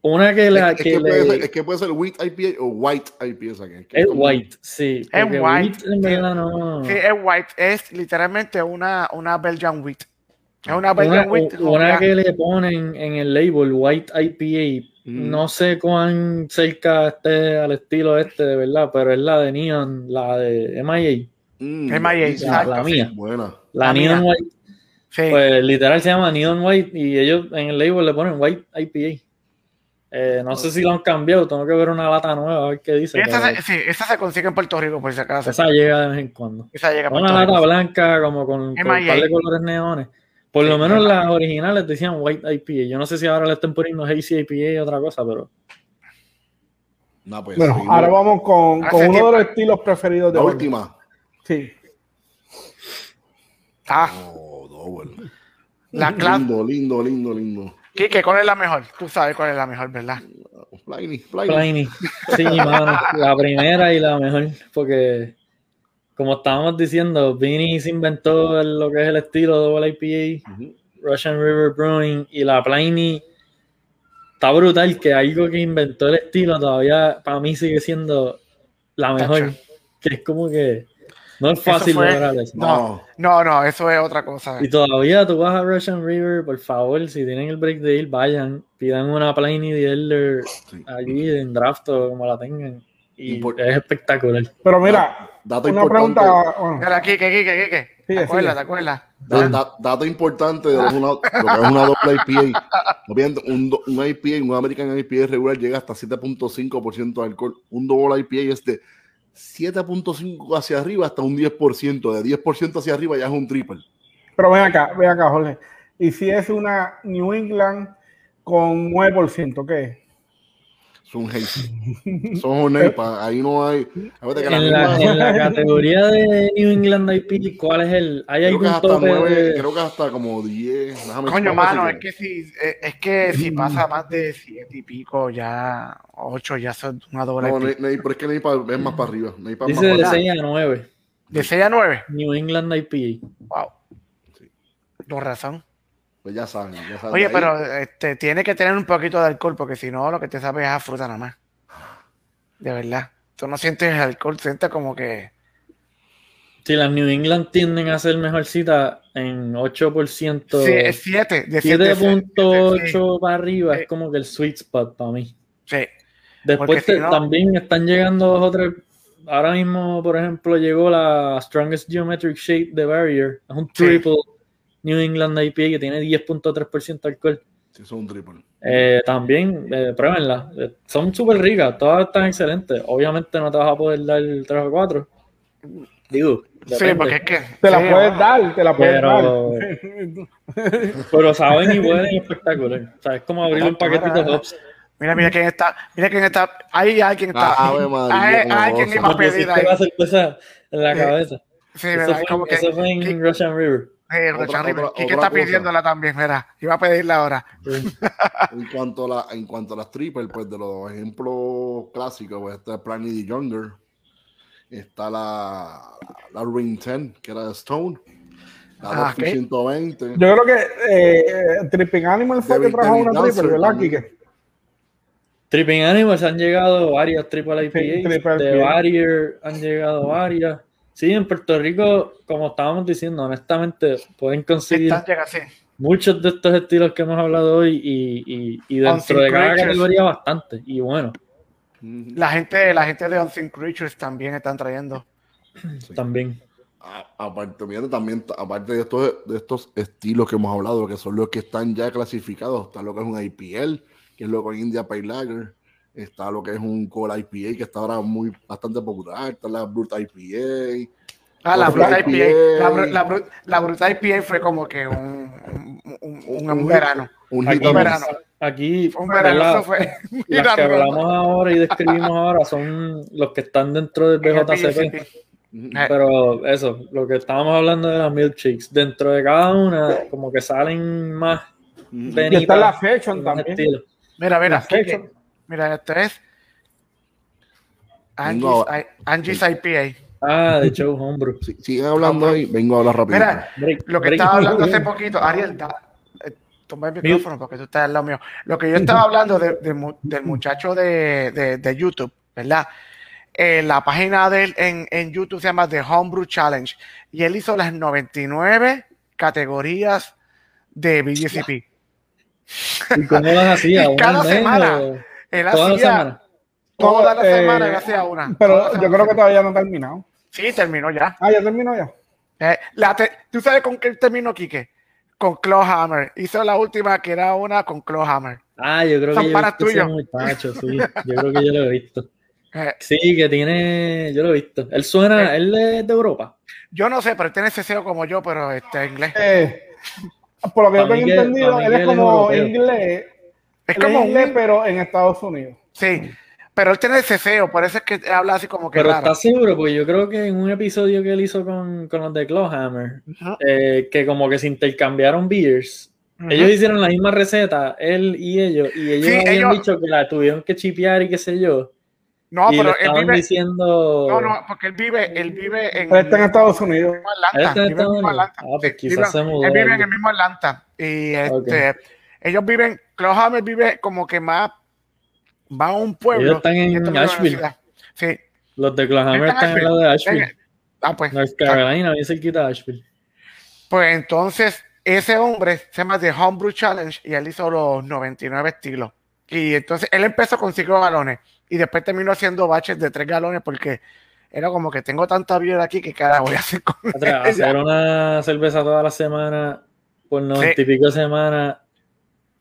una que la es, que, puede ser, es que puede ser wheat IPA o white IPA. Es, es white, sí. Es white. Sí, es white. Es literalmente una, una Belgian wheat. Es una wheat. Una que le ponen en el label white IPA. Mm. No sé cuán cerca esté al estilo este, de verdad, pero es la de Neon, la de MIA. Mm, MIA, la, mía. Buena. La, Neon White. Pues literal se llama Neon White y ellos en el label le ponen White IPA. Eh, no sé si lo han cambiado, tengo que ver una lata nueva a ver qué dice. Esta se, sí, esta se consigue en Puerto Rico, por si acaso. Esa llega de vez en cuando. Esa llega una lata blanca, como con, un par de colores neones. Por lo menos las originales decían White IPA. Yo no sé si ahora le estén poniendo Hazy IPA y otra cosa, pero. No, pues, bueno, ahora vamos con, con uno de los estilos preferidos de la última. Sí. Ah. Oh, La lindo, lindo, lindo, lindo. Kike, ¿cuál es la mejor? Tú sabes cuál es la mejor, ¿verdad? Pliny, Pliny. Sí, mano, la primera y la mejor, porque como estábamos diciendo, Vinny se inventó lo que es el estilo Double IPA, Russian River Brewing, y la Pliny está brutal que algo que inventó el estilo todavía para mí sigue siendo la mejor, que es como que no es fácil lograr eso. No, no, no, eso es otra cosa. Y todavía tú vas a Russian River, por favor, si tienen el break de ir, vayan, pidan una Pliny de Elder allí en draft o como la tengan. Y es espectacular. Pero mira, dato una pregunta. Mira, aquí, aquí, aquí, aquí. ¿Te acuerdas? ¿Te acuerdas? dato importante de una, lo que es una doble IPA. Un, un IPA, un American IPA regular llega hasta 7.5% de alcohol. Un doble IPA es de 7.5 hacia arriba hasta un 10%. De 10% hacia arriba ya es un triple. Pero ven acá, ven acá, Jorge. ¿Y si es una New England con 9%, qué es? [LAUGHS] Son hazy. Son nepa. Ahí no hay. En la, en, la, categoría de New England IP, ¿cuál es el? ¿Hay creo, que hasta 9, creo que hasta como 10. Coño, mano, es que, si, eh, es que si [CLEARS THROAT] pasa más de 7 y pico, ya 8 ya son una doble. No, no, pero es que es más para arriba. Dice de 6 a 9. ¿De 6 a 9? New England IPA. Wow. Sí. Con razón. Pues ya saben, ya saben. Oye, pero este, tiene que tener un poquito de alcohol, porque si no, lo que te sabe es a fruta nada más. De verdad. Tú no sientes el alcohol, sientes como que. Sí, las New England tienden a ser mejorcita en 8%. Sí, es 7. De 7.8 para arriba es como que el sweet spot para mí. Sí. Después también están llegando otras. Ahora mismo, por ejemplo, llegó la Strongest Geometric Shape de Barrier. Es un triple. New England IPA que tiene 10.3% alcohol. Sí, son un triple. Eh, también, eh, pruébenla. Eh, son súper ricas, todas están excelentes. Obviamente no te vas a poder dar 3 o 4. Digo, Sí, porque es que. Te la puedes dar, te la puedes pero, dar. [LAUGHS] pero saben y huelen espectacular. O sea, es como abrir un paquetito de hops. Mira, mira quién está. Mira quién está. Ahí hay quien está. Ah, hay, hay quien iba a pedir ahí. en la cabeza. Sí, ¿verdad? Eso fue, eso fue en Russian River. Eh, ¿Y qué está pidiéndola también? Mira, iba a pedirla ahora. [LAUGHS] en, cuanto a la, en cuanto a las triples, pues de los ejemplos clásicos, pues está Pliny the Younger, está la, la Ring 10, que era de Stone, la ah, 120. Yo creo que eh, Tripping Animal fue que trajo una triple, ¿verdad, Kike? Tripping Animals han llegado varias triple IPA, de Barrier han llegado varias. Sí, en Puerto Rico, como estábamos diciendo, honestamente, pueden conseguir muchos de estos estilos que hemos hablado hoy y, y, dentro de cada categoría bastante. Y bueno. La gente, la gente de Unseen Creatures también están trayendo. También. aparte, también, aparte de estos, de estos estilos que hemos hablado, que son los que están ya clasificados, está lo que es un IPL, que es lo que es India Pale Lager, está lo que es un Cola IPA, que está ahora muy bastante popular, está la Brut IPA. Ah, la Brut IPA. La, la, Brut IPA fue como que un, un, un, verano. Un, aquí, verano. Aquí, un verano, fue. Las [LAUGHS] que hablamos ahora y describimos ahora son los que están dentro del BJCP. Pero eso, lo que estábamos hablando de las milkshakes, dentro de cada una, como que salen más. Y está la fashion también. Mira, mira, Mira, esto es Angie's, IPA. Ah, de Joe Homebrew. Sí, siguen hablando ahí, vengo a hablar rápido. Mira, lo que estaba hablando hace [LAUGHS] poquito, Ariel, eh, toma el micrófono porque tú estás al lado mío. Lo que yo estaba hablando del [LAUGHS] muchacho de, de, YouTube, ¿verdad? Eh, la página de él en, en, YouTube se llama The Homebrew Challenge y él hizo las 99 categorías de BGCP. ¿Y cómo las hacía? [LAUGHS] Cada semana. Él toda hacía, la semana. Toda la semana él hacía una. Pero yo creo que todavía no ha terminado. Sí, terminó ya. Ah, ya terminó ya. Eh, ¿Tú sabes con qué terminó, Quique? Con Clawhammer. Hizo la última que era una con Clawhammer. Ah, yo creo que para tuyo. Muchacho, sí. Yo creo que yo lo he visto. [LAUGHS] Eh. Sí, que tiene, yo lo he visto. Él suena, eh. él es de Europa. Yo no sé, pero él tiene ese como yo, pero este inglés. por lo que yo tengo entendido, él es como inglés, es como un, pero en Estados Unidos. Sí, Pero él tiene ceseo, por eso es que habla así como que. Pero está seguro, porque yo creo que en un episodio que él hizo con, con los de Clawhammer, eh, que como que se intercambiaron beers, ellos hicieron la misma receta, él y ellos, y ellos habían dicho que la tuvieron que chipear y qué sé yo. No, pero él vive diciendo. No, no, porque él vive, él vive en. está en Estados Unidos. Atlanta, vive en Atlanta. Ah, pues quizás se mudó. Él vive en el mismo Atlanta. Y este, ellos viven, Clawhammer vive como que más va a un pueblo. Ellos están en Asheville. Sí. Los de Oklahoma están en lado de Asheville. Ah, pues. North Carolina, bien cerquita de Asheville. Pues entonces, ese hombre se llama The Homebrew Challenge y él hizo los 99 estilos. Y entonces él empezó con 5 galones y después terminó haciendo baches de 3 galones porque era como que tengo tanta vida aquí que cada voy a hacer con Hacer una cerveza toda la semana por 90 y pico semanas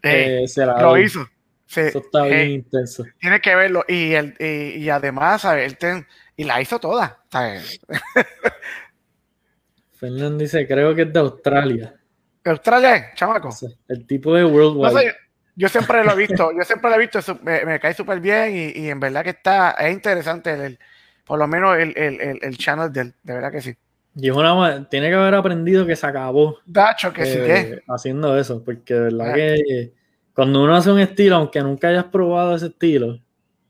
eh, se la lo hizo. Eso está bien intenso. Tiene que verlo. Y, el, y, además, ¿sabes? Él y la hizo toda. [LAUGHS] Fernando dice, creo que es de Australia. ¿De Australia chamaco? el tipo de Worldwide. yo siempre lo he visto, yo siempre lo he visto, me, cae súper bien y, y, en verdad que está, es interesante el, por lo menos el, el, el, channel de él, de verdad que sí. Y es una, tiene que haber aprendido que se acabó. Dacho, que sí que. Haciendo eso, porque de verdad que cuando uno hace un estilo, aunque nunca hayas probado ese estilo,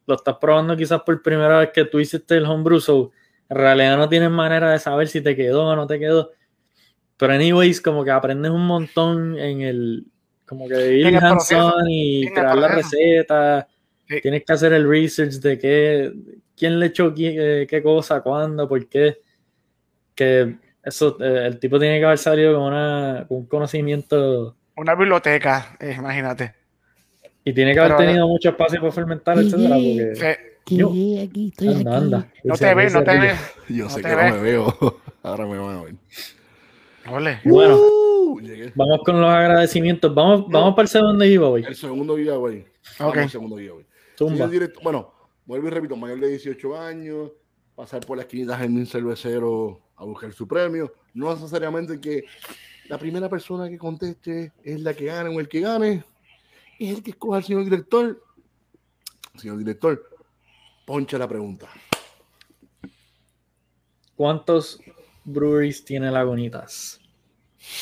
lo estás probando quizás por primera vez que tú hiciste el homebrew, so en realidad no tienes manera de saber si te quedó o no te quedó. Pero anyways, como que aprendes un montón en el, como que ir hands y crear la receta. Tienes que hacer el research de qué, quién le echó qué, qué cosa, cuándo, por qué. Que eso, eh, el tipo tiene que haber salido con, una, con un conocimiento una biblioteca, eh, imagínate. Y tiene que haber tenido mucho espacio para fermentar, etcétera, porque... Yo, aquí estoy anda, aquí. Anda. No te ves, no te ves. Yo [LAUGHS] sé que no me veo. [LAUGHS] Ahora me van a ver. Ole. Bueno, uh, vamos con los agradecimientos. Vamos, vamos para el segundo giveaway. El segundo giveaway. Ok. El segundo giveaway. Tumba. Directo, bueno, vuelvo y repito, mayor de 18 años, pasar por las esquinitas en un cervecero a buscar su premio. No necesariamente que la primera persona que conteste es la que gane o el que gane. Es el que escoja al señor director. Señor director, poncha la pregunta. ¿Cuántos breweries tiene Lagunitas?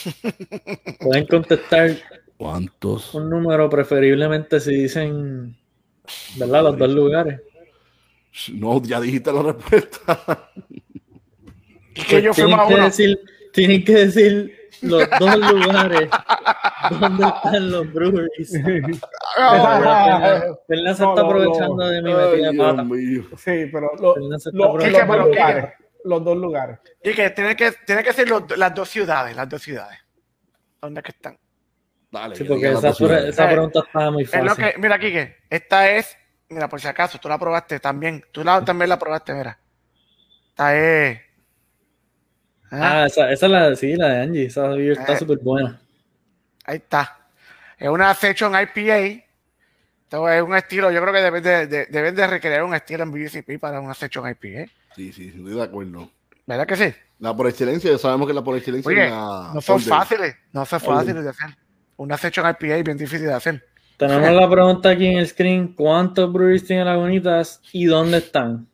[LAUGHS] Pueden contestar. ¿Cuántos? Un número, preferiblemente si dicen, ¿verdad? Los dos lugares. No, ya dijiste la respuesta. [LAUGHS] que yo fui más decir, tienen que decir los dos lugares [LAUGHS] donde están los breweries. [LAUGHS] Fernández se está aprovechando de mi metida de pata. Sí, pero lo, los, dos lugares, los dos lugares. Y que tiene que, tiene que ser las dos ciudades, las dos ciudades. ¿Dónde que están? Dale, sí, porque esa, esa, pregunta está muy fácil. Es lo que, mira, Kike, esta es, mira, por si acaso, tú la probaste también. Tú la, también la probaste, mira. Esta es Ah, esa, esa, es la, sí, la de Angie. Esa está eh, súper buena. Ahí está. Es una Session IPA. Esto es un estilo, yo creo que deben de, de, deben de recrear un estilo en BCP para una Session IPA. Sí, sí, estoy de acuerdo. ¿Verdad que sí? La por excelencia, sabemos que la por excelencia Oye, no son fáciles, no son fáciles de hacer. Una Session IPA es bien difícil de hacer. Tenemos la pregunta aquí en el screen: ¿cuántos breweries tienen Lagunitas y dónde están?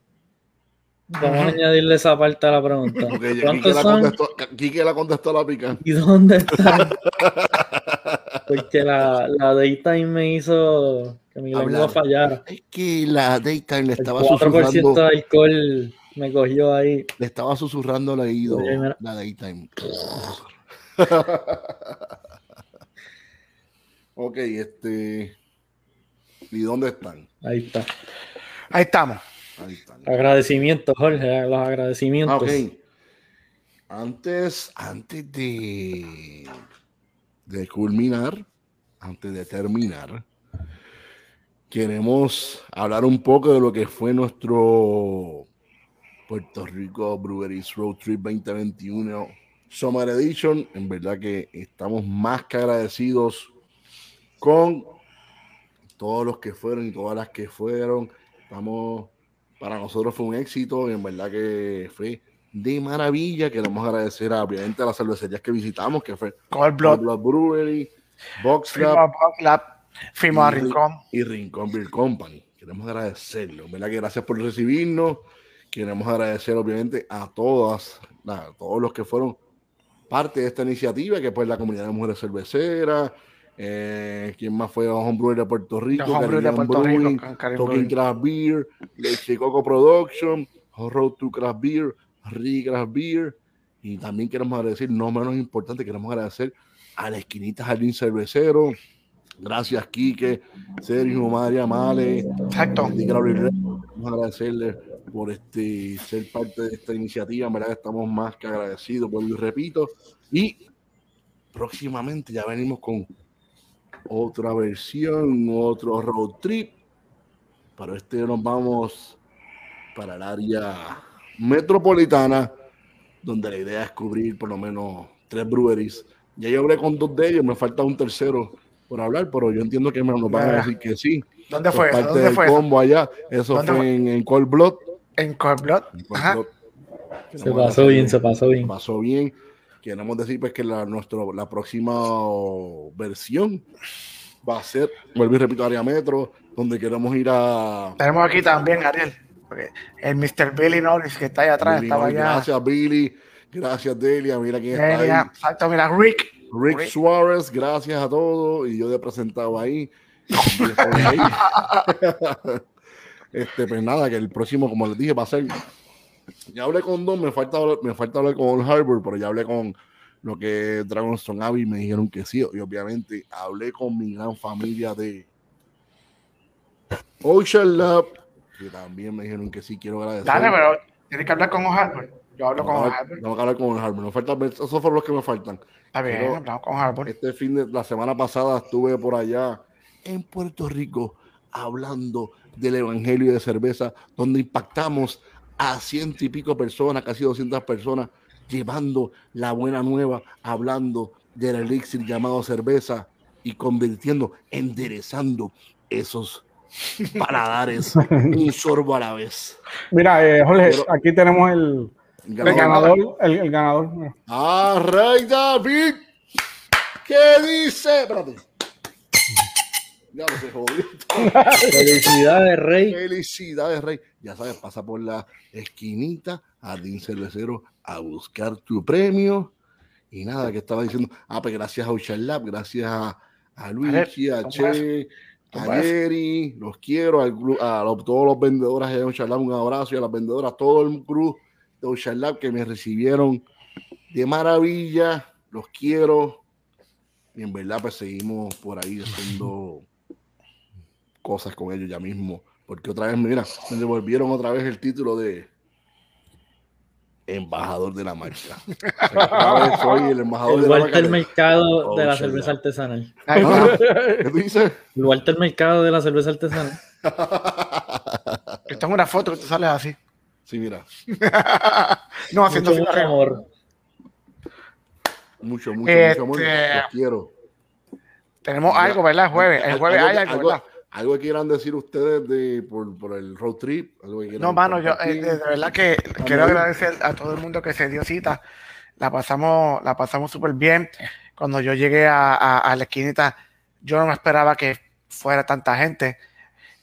Vamos a añadirle esa parte a la pregunta. ¿Cuántos la son? Contestó, Quique la contestó la pica. ¿Y dónde están? [LAUGHS] Porque la, la daytime me hizo que mi lengua fallara. Es que la daytime le estaba El 4% susurrando. de alcohol me cogió ahí. Le estaba susurrando el oído la daytime. [LAUGHS] ok, este. ¿Y dónde están? Ahí está. Ahí estamos. Agradecimientos, Jorge, los agradecimientos. Antes, antes de, de culminar, antes de terminar, queremos hablar un poco de lo que fue nuestro Puerto Rico Breweries Road Trip 2021 Summer Edition. En verdad que estamos más que agradecidos con todos los que fueron y todas las que fueron. Estamos para nosotros fue un éxito y en verdad que fue de maravilla. Queremos agradecer a, obviamente a las cervecerías que visitamos, que fue Cold Blood, Brewery, Box Lab, y, Rincón. y Rincón Beer Company. queremos agradecerlo, ¿verdad? Que gracias por recibirnos. Queremos agradecer, obviamente, a todas, a todos los que fueron parte de esta iniciativa, que pues la comunidad de mujeres cerveceras, eh, ¿Quién más fue? Homebrewer de Puerto Rico, Homebrewer de Puerto Brewing, Rico, Talking Craft Beer, Coco Production, Road to Craft Beer, Rick Craft Beer, y también queremos agradecer, no menos importante, queremos agradecer a la esquinita Jardín Cervecero, gracias Quique, Sergio, María, Male, exacto. Queremos agradecerle por este, ser parte de esta iniciativa, en verdad estamos más que agradecidos, por y repito, y próximamente ya venimos con otra versión, otro road trip. Para este nos vamos para el área metropolitana, donde la idea es cubrir por lo menos tres breweries. Ya yo hablé con dos de ellos, me falta un tercero por hablar, pero yo entiendo que me van a decir que sí. ¿Dónde fue? Parte ¿Dónde del fue combo allá. Eso fue, En, en, Cold Blood. En Cold Blood. Se pasó bien, se pasó bien. Pasó bien. Queremos decir pues que la, nuestro, la próxima versión va a ser, vuelvo y repito, área metro, donde queremos ir a... Tenemos aquí también, Ariel, el Mr. Billy Norris que está ahí atrás, estaba allá. Gracias, Billy. Gracias, Delia. Mira quién está ahí. Exacto, mira, Rick. Rick. Suárez, gracias a todos. Y yo he presentado ahí. [LAUGHS] este, pues nada, que el próximo, como les dije, va a ser ya hablé con dos, me falta, me falta hablar con Old Harbor, pero ya hablé con lo que Dragonstone Abbey me dijeron que sí. Y obviamente hablé con mi gran familia de Ocean Lab, que también me dijeron que sí, quiero agradecer. Dale, pero tienes que hablar con Old Harbor. Yo hablo con Old Harbor. Tengo que hablar con Old Harbor. Falta, esos fueron los que me faltan. Está bien, hablamos con Harbor. Este fin de la semana pasada estuve por allá en Puerto Rico hablando del Evangelio de Cerveza, donde impactamos a ciento y pico personas, casi 200 personas, llevando la buena nueva, hablando del elixir llamado cerveza y convirtiendo, enderezando esos paladares [LAUGHS] un sorbo a la vez. Mira, eh, Jorge, aquí tenemos el, ganador. El, ganador. Ah, Rey David. ¿Qué dice? Espérate. Ya no se jodió. Felicidades, Rey. Felicidades, Rey. Ya sabes, pasa por la esquinita, Jardín Cervecero, a buscar tu premio. Y nada, que estaba diciendo, ah, pues gracias a Ocean Lab, gracias a, a Luigi, a, Che, a Jerry, los quiero, a, todos los vendedores de Ocean Lab, un abrazo y a las vendedoras, todo el cruz de Ocean Lab que me recibieron de maravilla, los quiero. Y en verdad, pues seguimos por ahí haciendo cosas con ellos ya mismo. Porque otra vez, mira, me devolvieron otra vez el título de embajador de la marca. [LAUGHS] soy el embajador de la marca. Mercado de la cerveza artesanal. ¿Qué dices? El Walter Mercado de la cerveza artesanal. [LAUGHS] Esta es una foto que tú sales así. Sí, mira. [LAUGHS] no, haciendo mucho, amor. Mucho, mucho, mucho amor. Este, Los quiero. Tenemos algo, ¿verdad? El jueves. El jueves hay algo, ¿verdad? ¿Algo que quieran decir ustedes de, por, por el road trip? no, mano, yo eh, de verdad que quiero agradecer a todo el mundo que se dio cita. La pasamos, la pasamos súper bien. Cuando yo llegué a, a, la esquinita, yo no me esperaba que fuera tanta gente.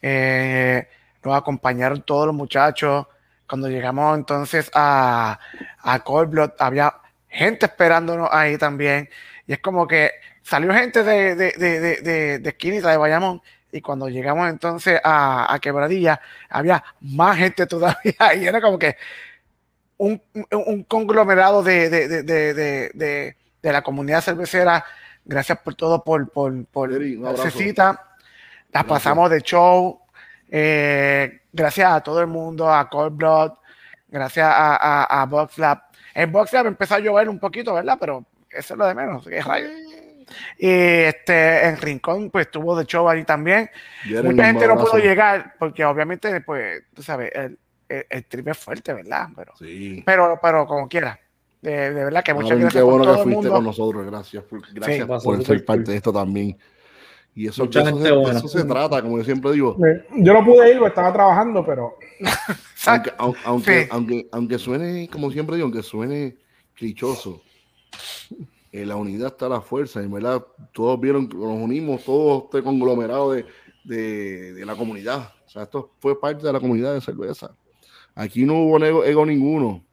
Eh, nos acompañaron todos los muchachos. Cuando llegamos entonces a, a Cold Blood, había gente esperándonos ahí también. Y es como que salió gente de, de, de, de, de esquinita de Bayamón y cuando llegamos entonces a, a Quebradilla, había más gente todavía [LAUGHS] y era como que un, un conglomerado de, de, de, de, la comunidad cervecera. Gracias por todo, por, por, por cita. La pasamos de show. Eh, gracias a todo el mundo, a Cold Blood, gracias a, a, a Box Lab. En Box Lab empezó a llover un poquito, ¿verdad? Pero eso es lo de menos. Y este, en Rincón, pues tuvo de show ahí también. Mucha gente no pudo llegar porque obviamente, pues, tú sabes, el, el, trip es fuerte, ¿verdad? Pero, sí. pero, pero como quiera. De, de verdad que muchas gracias. Qué bueno que fuiste con nosotros, gracias. gracias por ser parte de esto también. Y eso, eso, se, eso, se, trata, como yo siempre digo. Yo no pude ir, estaba trabajando, pero. [LAUGHS] aunque, aunque, aunque, aunque, suene, como siempre digo, aunque suene clichoso, en la unidad está la fuerza, y verdad, todos vieron que nos unimos, todos este conglomerado de, de, de, la comunidad, O sea, esto fue parte de la comunidad de cerveza. Aquí no hubo ego, ninguno.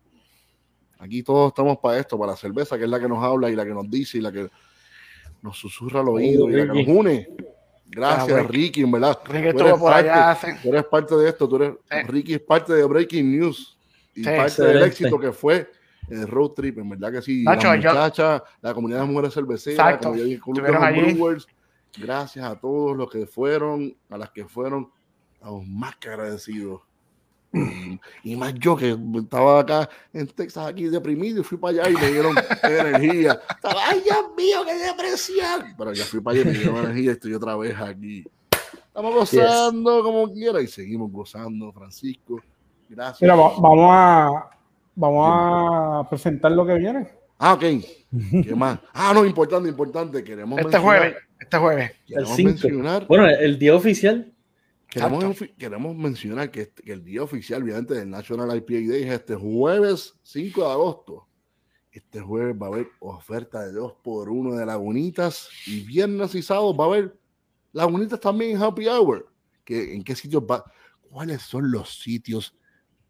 Aquí todos estamos para esto, para la cerveza, que es la que nos habla y la que nos dice y la que nos susurra al oído y la que nos une. Gracias, Ricky, en verdad. Ricky tú, eres parte, tú eres parte de esto. Tú eres, Ricky es parte de Breaking News y parte del éxito que fue el road trip, en verdad que sí. la muchacha, la comunidad de mujeres cerveceras, como yo dije, Brewers, gracias a todos los que fueron, a las que fueron, estamos más que agradecidos. Y, más yo que estaba acá en Texas, aquí deprimido, y fui para allá y me dieron [LAUGHS] energía. Estaba, ay, Dios mío, qué depresión. Pero ya fui para allá y me dieron energía y estoy otra vez aquí. Estamos gozando como quiera y seguimos gozando, Francisco. Gracias. Mira, vamos a, vamos a presentar lo que viene. Ah, ok. ¿Qué [LAUGHS] más? Ah, no, importante, importante. Queremos este jueves, este jueves. Queremos mencionar. Bueno, el día oficial. Queremos, queremos mencionar que, que, el día oficial, obviamente, del National IPA Day es este jueves 5 de agosto. Este jueves va a haber oferta de 2 por 1 de Lagunitas y viernes y sábado va a haber Lagunitas también en Happy Hour. ¿En qué sitios va? ¿Cuáles son los sitios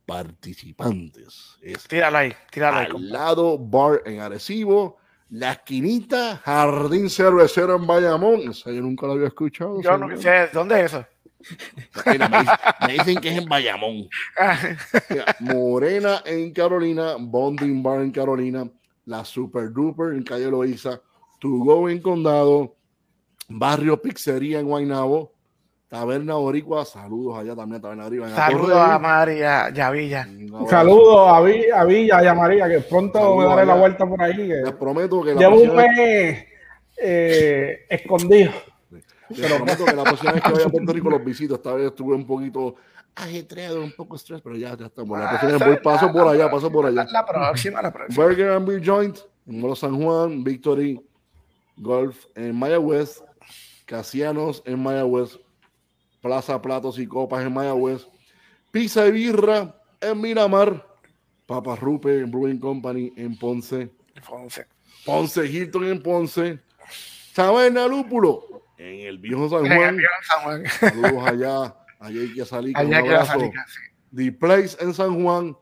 participantes. Es tírala ahí, tírala ahí. Al lado, bar en Arecibo, la esquinita, Jardín Cervecero en Bayamón. Eso yo nunca lo había escuchado. Yo no sé, ¿dónde es eso? [LAUGHS] me, dicen, que es en Bayamón. Morena en Carolina, Bonding Bar en Carolina, la Super Duper en Calle Loiza, To Go en Condado, Barrio Pizzería en Guaynabo, Taberna Boricua, saludos allá también, Taberna Boricua. Saludos a María y a Villa. Saludos a, Villa y a María, que pronto me daré la vuelta por ahí. Les prometo que la Llevo un mes eh, escondido. Les prometo que la próxima vez que vaya a Puerto Rico los visito. Esta vez estuve un poquito ajetreado, un poco estrés, pero ya, ya estamos. La próxima vez voy, paso por allá, paso por allá. La, próxima, la próxima. Burger and Beer Joint, en Molo San Juan, Victory, Golf en Mayagüez, Casianos en Mayagüez, Plaza Platos y Copas en Mayagüez, Pizza y Birra en Miramar, Papa Rupe en Brewing Company en Ponce, Ponce, Ponce Hilton en Ponce, Taberna Lúpulo en el Viejo San Juan. San Juan. Saludos allá, allá hay que salir. Allá hay que salir, The Place en San Juan,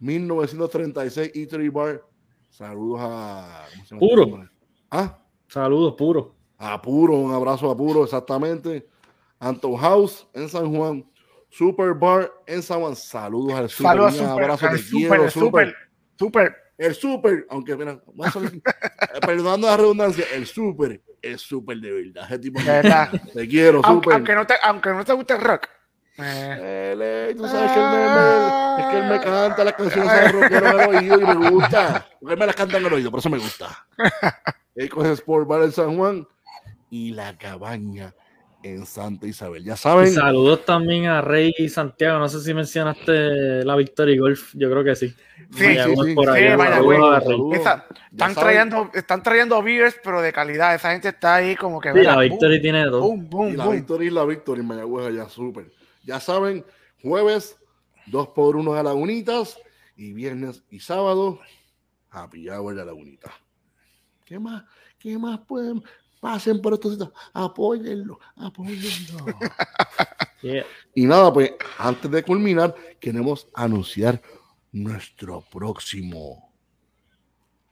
1936 Eatery Bar. Saludos a. Puro. ¿Ah? Saludos, puro. A puro, un abrazo a puro, exactamente. Anton House en San Juan, Super Bar en San Juan. Saludos al Super. Saludos un abrazo, te quiero, Super. Super. El Super, aunque mira, perdonando la redundancia, el Super es Super de verdad. Ese tipo de verdad. Te quiero, Super. Aunque no te, aunque no te guste el rock. Eh. tú sabes que él me, es que él me canta las canciones de rockero en el oído y me gusta. Porque él me las canta en el oído, por eso me gusta. [LAUGHS] Él coge Sport Bar en San Juan y la cabaña en Santa Isabel. Ya saben. saludos también a Rey y Santiago. No sé si mencionaste la Victoria Golf. Yo creo que sí. Sí, sí, sí. Por ahí. están, trayendo, están trayendo beers, pero de calidad. Esa gente está ahí como que. Sí, la Victoria tiene dos. y la Victoria y la Victoria en Mayagüez allá, súper. Ya saben, jueves, dos por uno a Lagunitas. Y viernes y sábado, happy hour de Lagunitas. ¿Qué más? ¿Qué más pueden? Pasen por estos sitios, apóyenlo, apóyenlo. [LAUGHS] Y nada, pues antes de culminar, queremos anunciar nuestro próximo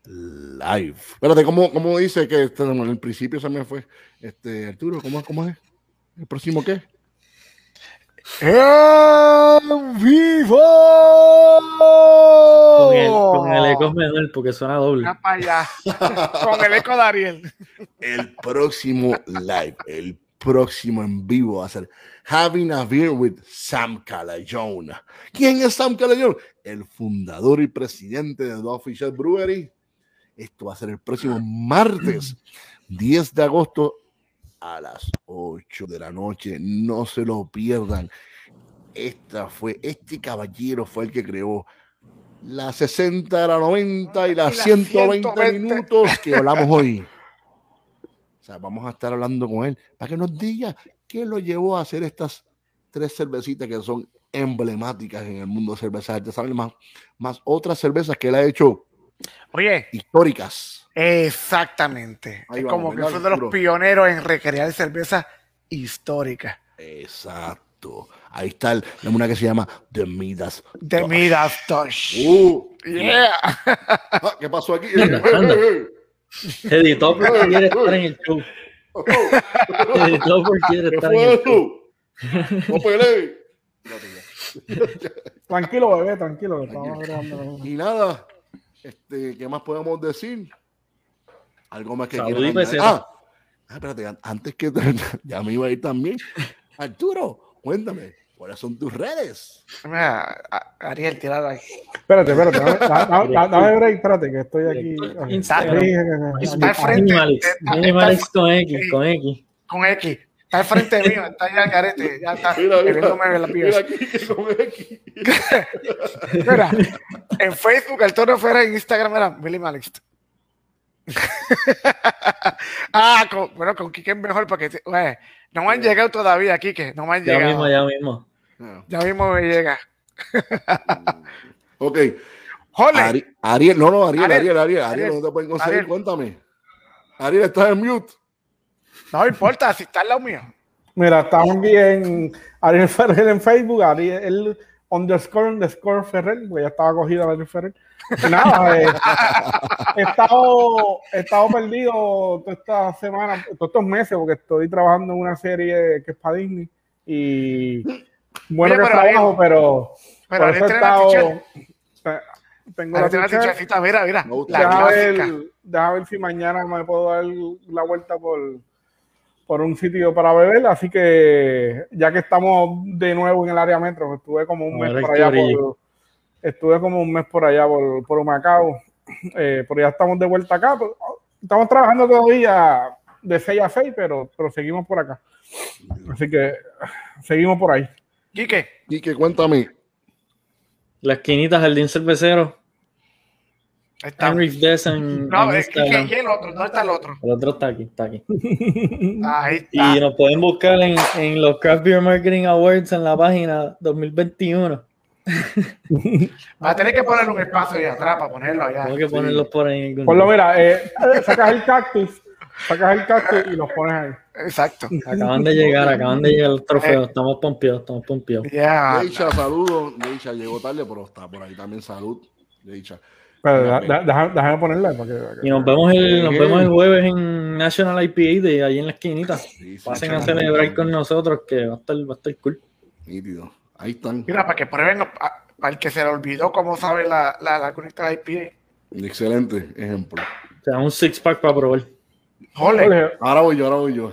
live. Espérate, ¿cómo, cómo dice que este, en el principio se me fue? Este, Arturo, ¿cómo, cómo es? ¿El próximo qué? ¡En vivo! Con el, con el eco menor, porque suena doble. [LAUGHS] con el eco de Ariel. El próximo live, el próximo en vivo va a ser Having a Beer with Sam Calayón. ¿Quién es Sam Calayón? El fundador y presidente de The Official Brewery. Esto va a ser el próximo martes 10 de agosto a las 8 de la noche. No se lo pierdan. Esta fue, este caballero fue el que creó la 60, la 90 y las 120, minutos que hablamos hoy. O sea, vamos a estar hablando con él para que nos diga qué lo llevó a hacer estas tres cervecitas que son emblemáticas en el mundo de cerveza artesanal, más, más otras cervezas que él ha hecho Oye, históricas. Exactamente. es como que fue de los pioneros en recrear cerveza histórica. Exacto. Ahí está el, una que se llama The Midas. The Midas Touch. Uh, yeah. Ah, ¿Qué pasó aquí? Editor porque quiere estar en el show. Editor porque quiere estar en el show. No tranquilo, bebé, tranquilo. Y nada, este, ¿qué más podemos decir? Algo más que quieran. Ah, ah, espérate, antes que [LAUGHS] ya me iba a ir también. Arturo, cuéntame, ¿cuáles son tus redes? Mira, Ariel, tirado ahí. Espérate, espérate, [LAUGHS] dame, break, espérate, que estoy aquí. Instagram. Está al frente. Animalist con X, con X. Con X. Está al frente mío, está ya carete, ya está. Mira, mira, la mira aquí, X. [LAUGHS] mira, en Facebook, el tono fuera en Instagram era Minimalist. [LAUGHS] ah, bueno, con Kike es mejor porque no me han llegado todavía, Kike. No me han llegado. Ya mismo, ya mismo. Ya mismo me llega. ok. Ariel, no, no, Ariel, Ariel, Ariel, Ariel, no te pueden conseguir, cuéntame. Ariel, estás en mute. No importa, si está al lado mío. Mira, estamos aquí en Ariel Ferrer en Facebook, Ariel underscore underscore Ferrer, porque ya estaba cogido Ariel Ferrer. Nada, eh, [LAUGHS] he, estado, he estado perdido toda esta semana, todos estos meses, porque estoy trabajando en una serie que es para Disney y bueno que trabajo, pero, pero he estado, tengo la tichecita, mira, mira, la deja, ver, deja ver si mañana me puedo dar la vuelta por por un sitio para beber, así que ya que estamos de nuevo en el área metro, estuve como un mes por allá por, estuve como un mes por allá por, por Macao, eh, pero ya estamos de vuelta acá, pues, estamos trabajando todavía de 6 a 6, pero, pero seguimos por acá. Así que seguimos por ahí. Quique. Quique, cuéntame. La esquinita Jardín Cervecero. Está. Henry Dess en, no, es que, el otro, ¿dónde está el otro? El otro está aquí, está aquí. [LAUGHS] Ahí está. Y nos pueden buscar en, en, los Craft Beer Marketing Awards en la página 2021. Va a tener que poner un espacio ahí atrás para ponerlo allá. Tengo que ponerlo por ahí. Ponlo, mira, eh, sacas el cactus, sacas el cactus y los pones ahí. Exacto. Acaban de llegar, acaban de llegar los trofeos. Estamos pompeados, estamos pompeados. Yeah. Deisha, saludos. Deisha llegó tarde, pero está por ahí también. Salud. Deisha. Pero déjame ponerla. y nos vemos, el, nos vemos el jueves en National IPA de ahí en la esquinita. Pasen a celebrar con nosotros que va a estar, va a estar cool. Nítido. Ahí están. Mira, para que prueben, para el que se le olvidó cómo sabe la, la, la conecta IPA. Excelente ejemplo. O sea, un six pack para probar. Ahora voy yo, ahora voy yo.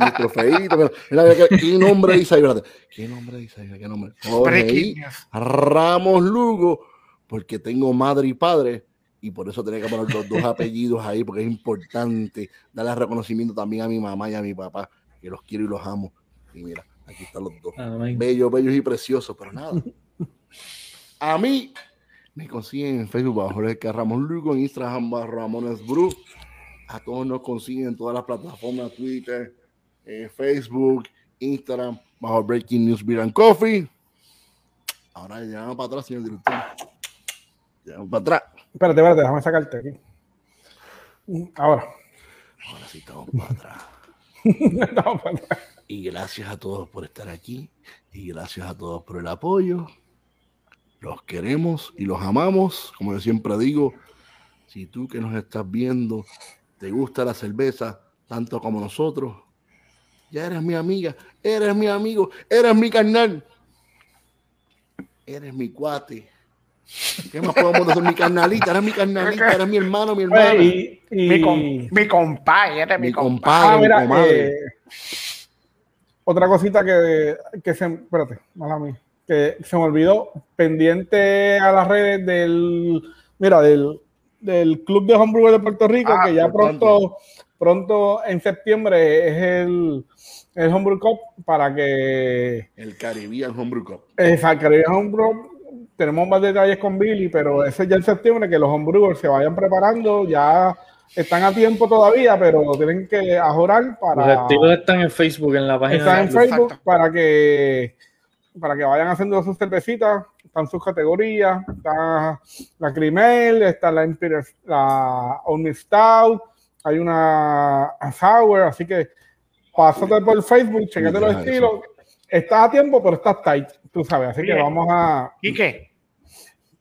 Mi trofeito. Mira, ¿qué nombre dice ahí? ¿Qué nombre dice ahí? ¿Qué nombre? Jorge Ramos Lugo porque tengo madre y padre y por eso tenía que poner los dos [LAUGHS] apellidos ahí, porque es importante darle reconocimiento también a mi mamá y a mi papá, que los quiero y los amo. Y mira, aquí están los dos. Bellos, bellos y preciosos, pero nada. [LAUGHS] A mí me consiguen en Facebook bajo Jorge Ramón Lugo, en Instagram bajo Ramones Bru. A todos nos consiguen en todas las plataformas, Twitter, eh, Facebook, Instagram, bajo Breaking News Beer and Coffee. Ahora ya para atrás, señor director. Para atrás. Espérate, espérate, déjame sacarte aquí. Ahora. Ahora sí estamos para atrás. [LAUGHS] estamos para atrás. Y gracias a todos por estar aquí. Y gracias a todos por el apoyo. Los queremos y los amamos. Como yo siempre digo, si tú que nos estás viendo te gusta la cerveza tanto como nosotros, ya eres mi amiga, eres mi amigo, eres mi carnal, eres mi cuate, ¿Qué más podemos decir? Mi carnalita, era mi carnalita, era mi hermano, mi hermano. mi, mi, mi compadre, mi, compadre. Ah, eh, otra cosita que, que se. Espérate, mala mía. Que se me olvidó. Pendiente a las redes del. Mira, del, del Club de Homebrew de Puerto Rico, ah, que ya pronto, pronto en septiembre es el, el Homebrew Cup para que. El Caribbean Homebrew Cup. Es el Caribbean Homebrew tenemos más detalles con Billy, pero ese ya en septiembre que los homebrewers se vayan preparando, ya están a tiempo todavía, pero tienen que ajorar para. Los estilos están en Facebook, en la página. Están en Facebook para que para que vayan haciendo sus cervecitas, están sus categorías, está la Crimel, está la Imperial, la Omni Stout, hay una Sour, así que pásate por Facebook, chequete los estilos Estás a tiempo, pero estás tight, tú sabes. Así que vamos a. ¿Y qué?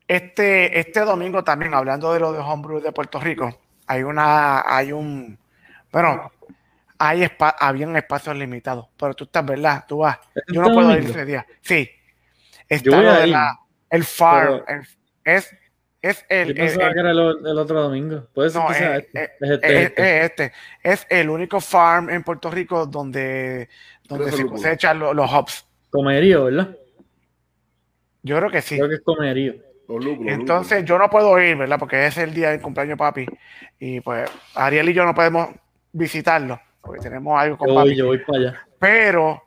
Este, este domingo también, hablando de lo de Homebrew de Puerto Rico, hay una, hay un, bueno, hay habían espacios limitados, pero tú estás, ¿verdad? Tú vas. Yo no puedo ir ese día. Sí. Está la, el farm. es, es el. Yo pensaba que era el, otro domingo. Puede ser que sea este. Es, este, este. este. Es el único farm en Puerto Rico donde, donde se cosechan los, los hops. Comerío, ¿verdad? Yo creo que sí. Creo que es comerío. Entonces yo no puedo ir, ¿verdad? Porque es el día del cumpleaños de papi. Y pues Ariel y yo no podemos visitarlo. Porque tenemos algo con yo papi. yo voy para allá. Pero,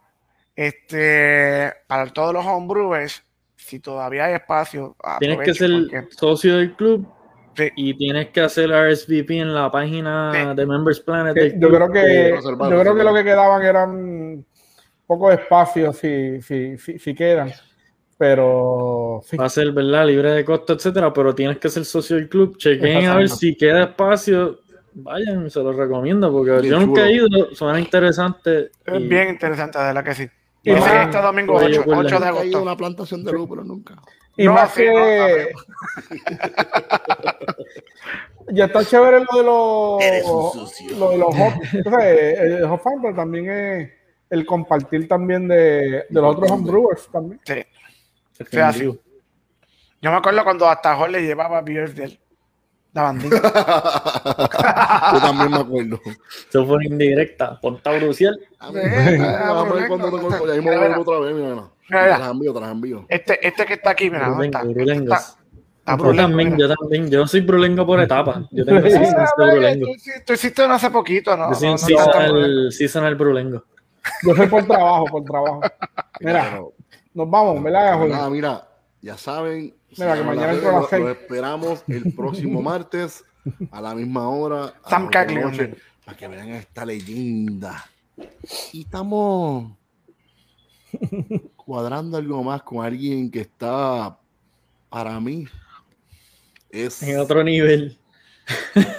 este, para todos los homebrewers, si todavía hay espacio. Tienes que ser socio del club y tienes que hacer RSVP en la página de Members Planet. yo, creo que, yo creo que lo que quedaban eran pocos espacios si, si, si, quedan. Pero va a ser verdad libre de costo, etcétera, pero tienes que ser socio del club. Chequen a ver si queda espacio. Vayan, se los recomiendo porque yo nunca he ido, suena interesante. Es bien interesante, de la que sí. Y este domingo 8, 8 de agosto. una plantación de lúpulo nunca. Y más que. [LAUGHS] ya está chévere lo de los. Lo de los hot. el hot farm, pero también es el compartir también de, de los otros homebrewers también. Sí. Así. Yo me acuerdo cuando hasta Jorge le llevaba beers de él. La bandita. Yo también me acuerdo. Eso fue indirecta. Ponta Brucial. A ver, vamos a ver cuando te Ahí me voy otra vez, mira. Te las envío, te las envío. Este, este que está aquí, mira. Brulengo, yo también, yo también. Yo soy brulengo por etapa. Yo tengo seasons de brulengo. Tú, hiciste uno hace poquito, ¿no? Yo soy un seasonal, seasonal brulengo. Yo soy por trabajo, por trabajo. Mira, nos vamos, ¿verdad, Nada, mira, ya saben, Mira, que mañana lo, lo esperamos el próximo martes a la misma hora. Sam Noche, para que vean esta leyenda. Y estamos cuadrando algo más con alguien que está para mí es en otro nivel.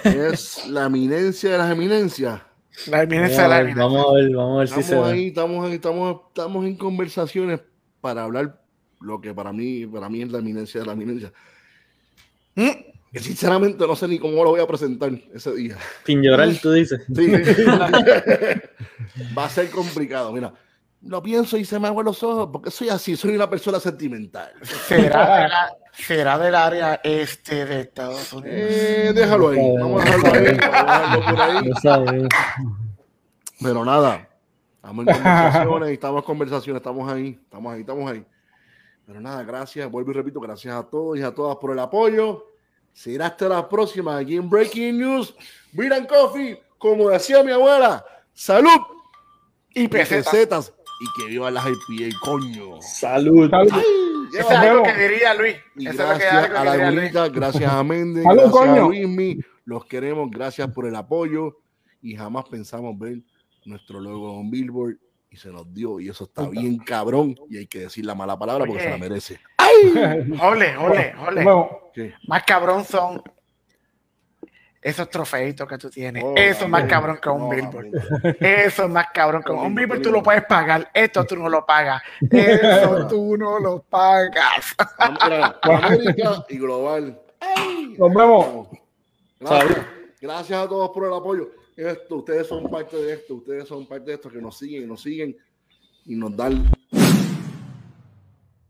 Es la eminencia de las eminencias. La eminencia de la eminencia. Vamos a ver, vamos a ver estamos si se ahí, Estamos ahí, estamos, estamos en conversaciones para hablar lo que para mí, para mí es la eminencia de la eminencia. Mm. Que sinceramente no sé ni cómo lo voy a presentar ese día. Sin llorar, [LAUGHS] tú dices. Sí, [LAUGHS] Va a ser complicado, mira. Lo pienso y se me aguan los ojos porque soy así, soy una persona sentimental. ¿Será, del área este de Estados Unidos? Eh, déjalo ahí, vamos a dejarlo ahí, vamos a dejarlo por ahí. Pero nada, estamos en conversaciones, [LAUGHS] estamos en conversaciones, estamos ahí, estamos ahí, estamos ahí. Pero nada, gracias, vuelvo y repito, gracias a todos y a todas por el apoyo. Será hasta la próxima aquí en Breaking News. Miran Coffee, como decía mi abuela, salud y pesetas. Y que viva las IPA, coño. Salud. salud. Eso es algo que diría Luis. gracias a la abuelita, gracias a Méndez, gracias a Luismi. Los queremos, gracias por el apoyo. Y jamás pensamos ver nuestro logo en Billboard se nos dio y eso está bien cabrón y hay que decir la mala palabra porque se la merece. ¡Ay! [LAUGHS] Ole, ole, ole. Más cabrón son esos trofeitos que tú tienes. Oh, eso es más cabrón que un billboard. Eso es más cabrón que un, billboard. Tú lo puedes pagar. Esto tú no lo pagas. Eso [LAUGHS] tú no lo pagas. [LAUGHS] América y global. Nos vemos. Gracias a todos por el apoyo esto, ustedes son parte de esto, ustedes son parte de esto que nos siguen y nos siguen y nos dan